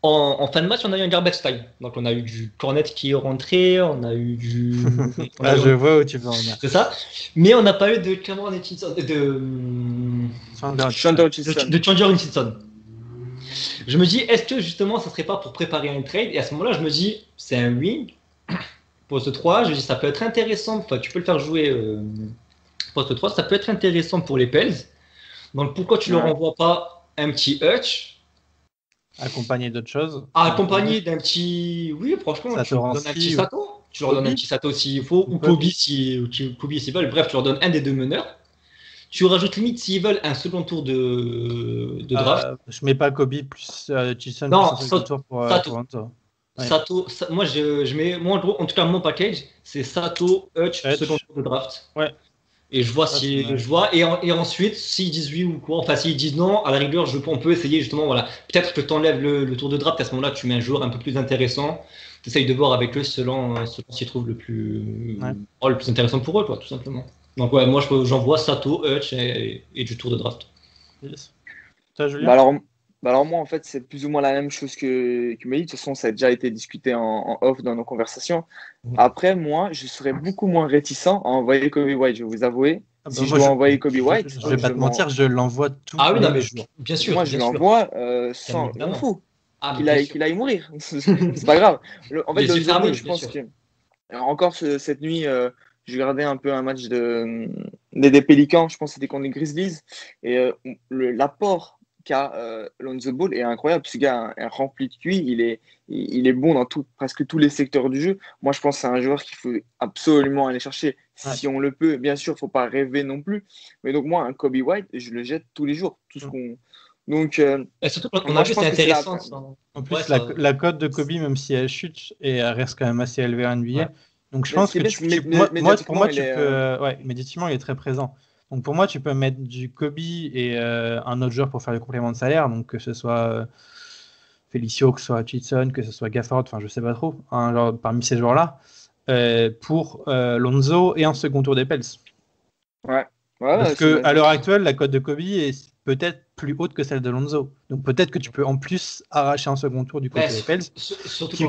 en, en fin de match, on a eu un garbage time. Donc on a eu du Cornet qui est rentré, on a eu du on a Ah, eu- je vois où tu veux en venir. c'est ça. Mais on n'a pas eu de Cameron Hutchinson, de Chandler de, Hutchison. de Chandler Hutchinson. Je me dis, est-ce que justement, ça serait pas pour préparer un trade? Et à ce moment-là, je me dis, c'est un wing, poste 3, je me dis, ça peut être intéressant, enfin, tu peux le faire jouer euh, poste 3, ça peut être intéressant pour les Pels. Donc pourquoi tu ne Ouais. leur envoies pas un petit Hutch? Accompagné d'autres choses. accompagné d'un petit. Oui, franchement, tu leur donnes un petit ou- Sato. Tu leur donnes un petit Sato s'il faut, ou Kobe. Kobe si, s'ils veulent. Bref, tu leur donnes un des deux meneurs. Tu rajoutes limite s'ils veulent un second tour de, de draft. Euh, je mets pas Kobe plus euh, Non, plus Sato- second tour pour, euh, Sato. pour Lonzo. Ouais. Sato, Sa- moi, je, je mets, moi, en gros, en tout cas, mon package, c'est Sato, Hutch, Hutch. second tour de draft. Ouais. Et je vois Ouais, si, je vois, et, en- et ensuite, s'ils disent oui ou quoi, enfin, s'ils disent non, à la rigueur, je, on peut essayer justement, voilà. Peut-être que tu enlèves le, le tour de draft, à ce moment-là, tu mets un joueur un peu plus intéressant. Tu essayes de voir avec eux selon, euh, selon s'ils trouvent le plus, Ouais. oh, le plus intéressant pour eux, quoi, tout simplement. Donc, ouais, moi, je- j'envoie Sato, Hutch et, et du tour de draft. Yes. Julien? Bah alors, bah alors moi, en fait, c'est plus ou moins la même chose que, que Mehdi. De toute façon, ça a déjà été discuté en, en off dans nos conversations. Mhm. Après, moi, je serais beaucoup moins réticent à envoyer Kobe White, je vais vous avouer. Ah bah, si je dois je- envoyer Kobe White, je, je vais pas te m'en- mentir, je l'envoie tout. Ah oui, non, mais je... bien sûr. Moi, je l'envoie euh, sans. Je évidemment. m'en fous. Ah, Qu'il aille, qu'il aille mourir. c'est pas grave. Le- en fait, le Lonzo, je pense sûr. que. Alors, encore ce- cette nuit, euh, je regardais un peu un match de, des, des Pélicans, je pense que c'était contre les Grizzlies. Et euh, le- l'apport qu'a euh, Lonzo Ball est incroyable. Ce gars est rempli de QI, il est, il, il est bon dans tout, presque tous les secteurs du jeu. Moi, je pense que c'est un joueur qu'il faut absolument aller chercher. Si on le peut, bien sûr, il ne faut pas rêver non plus. Mais donc, moi, un Kobe White, je le jette tous les jours. Tout ce Mm. qu'on. Donc, euh, Et surtout, on Moi, a vu, c'est la- intéressant. ça. En plus, Ouais, la, ça- la cote de Kobe, même si elle chute, et elle reste quand même assez élevée en NBA. Ouais. Donc je Mais pense que tu, moi, pour moi, tu peux. Ouais, médiatiquement, il est très présent. Donc pour moi, tu peux mettre du Kobe et euh, un autre joueur pour faire le complément de salaire. Donc que ce soit euh, Felicio, que ce soit Chitson, que ce soit Gafford, enfin je sais pas trop, genre, parmi ces joueurs-là, euh, pour euh, Lonzo et un second tour des Pels. ouais. Parce Ouais, que c'est- à l'heure actuelle, la cote de Kobe est peut-être plus haute que celle de Lonzo. Donc peut-être que tu peux en plus arracher un second tour du côté Ouais, des Pels,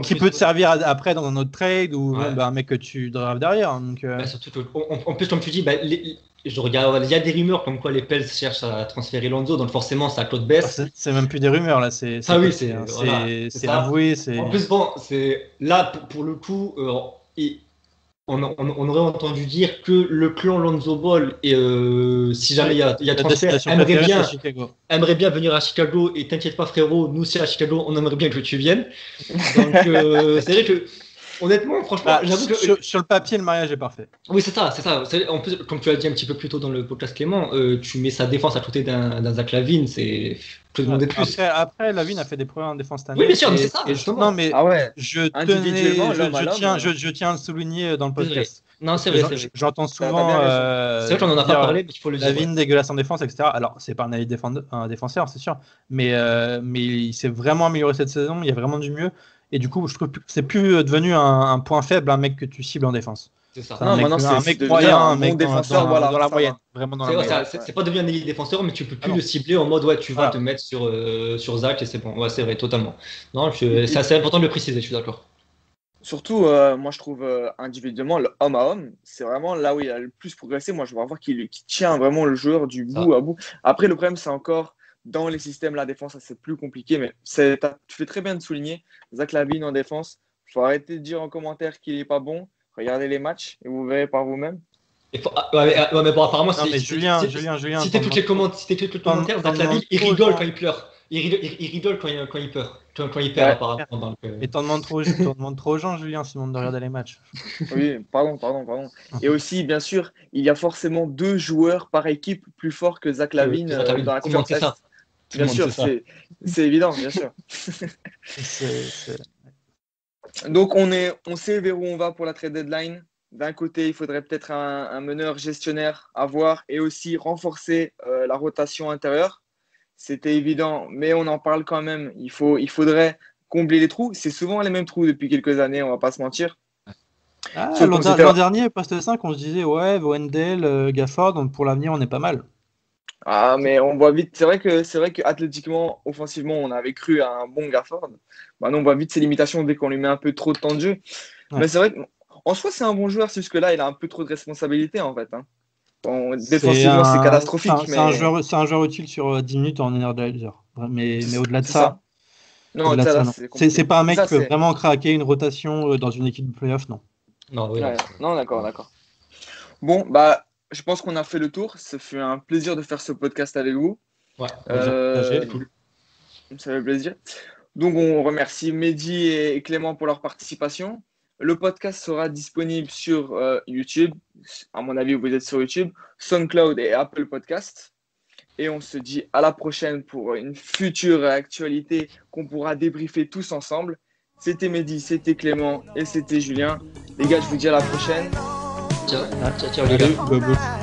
qui, peut te servir à- après dans un autre trade ou Ouais. bah, un mec que tu drafts derrière. hein. Donc, euh, bah, surtout en, en plus, comme tu dis, bah, les- je regarde, il y a des rumeurs comme quoi les Pels cherchent à transférer Lonzo, donc forcément, ça Claude ah, baisse. c'est c'est même plus des rumeurs là, c'est Ah oui, c'est c'est- voilà, c'est- c'est c'est avoué. c'est- En plus, bon, c'est là pour, le coup, euh, et on, on- on aurait entendu dire que le clan Lonzo Ball, et, euh, si jamais il y a, y a transfert, aimerait bien, c'est aimerait bien venir à Chicago. Et t'inquiète pas, frérot, nous aussi à Chicago, on aimerait bien que tu viennes. Donc, euh, c'est vrai que, honnêtement, franchement, Bah, j'avoue que. sur, sur le papier, le mariage est parfait. Oui, c'est ça, c'est ça. En plus, comme tu l'as dit un petit peu plus tôt dans le podcast Clément, euh, tu mets sa défense à côté d'un d'un Zach Lavine, c'est que demander de plus. Après, après, Lavine a fait des problèmes en défense cette année. Oui, bien sûr, mais c'est ça, et- justement. non, mais Ah ouais. je tenais, je, je tiens, euh. je, je tiens à le souligner dans le podcast. Non, c'est vrai, J'en- c'est vrai. J'entends souvent. euh, C'est vrai qu'on en a pas dire, parlé, mais il faut le dire. La vigne dégueulasse en défense, etc. Alors, c'est pas un défenseur, c'est sûr, mais, euh, mais il s'est vraiment amélioré cette saison. Il y a vraiment du mieux. Et du coup, je trouve que c'est plus devenu un, un point faible, un mec que tu cibles en défense. C'est ça. Non, un mec, maintenant, un c'est- mec c'est moyen, un un mec défenseur, dans- voilà, dans la moyenne. va. Vraiment dans C'est la c'est ouais. pas devenu un ailier défenseur, mais tu peux plus Ah le cibler en mode ouais, tu vas te mettre sur, euh, sur Zach et c'est bon. Ouais, c'est vrai, totalement. Non, je- c'est assez important de le préciser, je suis d'accord. Surtout, euh, moi, je trouve euh, individuellement, le homme à homme, c'est vraiment là où il a le plus progressé. Moi, je veux voir qu'il tient vraiment le joueur du bout à bout. Après, le problème, c'est encore dans les systèmes, la défense, ça, c'est plus compliqué. Mais tu fais très bien de souligner Zach Lavine en défense. Il faut arrêter de dire en commentaire qu'il n'est pas bon. Regardez les matchs et vous verrez par vous-même. Et faut- ah, ouais, mais, ouais, mais bon, apparemment, Non, mais Julien, Julien, Julien. Si t'es toutes les commentaires, si Zach Lavine, il rigole quand il pleure. Il rigole, il, il rigole quand, il, quand il peur. Quand, quand il perd, Ouais. apparemment. Donc, euh, Et t'en demandes trop, t'en demandes trop aux gens, Julien, sinon de regarder les matchs. Oui, pardon, pardon, pardon. Et aussi, bien sûr, il y a forcément deux joueurs par équipe plus forts que Zach Lavine euh, Lavine. dans la conférence. Tout Bien sûr, c'est évident, bien sûr. Donc, on, est, on sait vers où on va pour la trade deadline. D'un côté, il faudrait peut-être un, un meneur gestionnaire à voir et aussi renforcer euh, la rotation intérieure. C'était évident, mais on en parle quand même. Il, faut, il faudrait combler les trous. C'est souvent les mêmes trous depuis quelques années, on va pas se mentir. Ah, l'an dernier, poste 5, on se disait, ouais, Wendell, euh, Gafford, donc pour l'avenir, on est pas mal. Ah, mais on voit vite. C'est vrai que c'est vrai que athlétiquement, offensivement, on avait cru à un bon Gafford. Maintenant, on voit vite ses limitations dès qu'on lui met un peu trop de temps de jeu. Ouais. Mais c'est vrai qu'en soi, c'est un bon joueur. C'est juste que là, il a un peu trop de responsabilités en fait. hein. Bon, défensivement, c'est un- catastrophique. c'est un- joueur- c'est un joueur utile sur euh, 10 minutes en Energizer. Mais, mais au-delà de ça, ça. Non, au-delà de ça, ça, là, non. c'est pas un mec Ça, qui peut vraiment craquer une rotation euh, dans une équipe de playoff, non. Non, oui. Ouais, non, d'accord, d'accord. Bon, bah, je pense qu'on a fait le tour. Ça fait un plaisir de faire ce podcast avec vous. Ouais. Euh, c'est cool. Ça fait plaisir. Donc, on remercie Mehdi et Clément pour leur participation. Le podcast sera disponible sur euh, YouTube. À mon avis, vous êtes sur YouTube, SoundCloud et Apple Podcast. Et on se dit à la prochaine pour une future actualité qu'on pourra débriefer tous ensemble. C'était Mehdi, c'était Clément et c'était Julien. Les gars, je vous dis à la prochaine. Ciao, ciao, ciao les gars.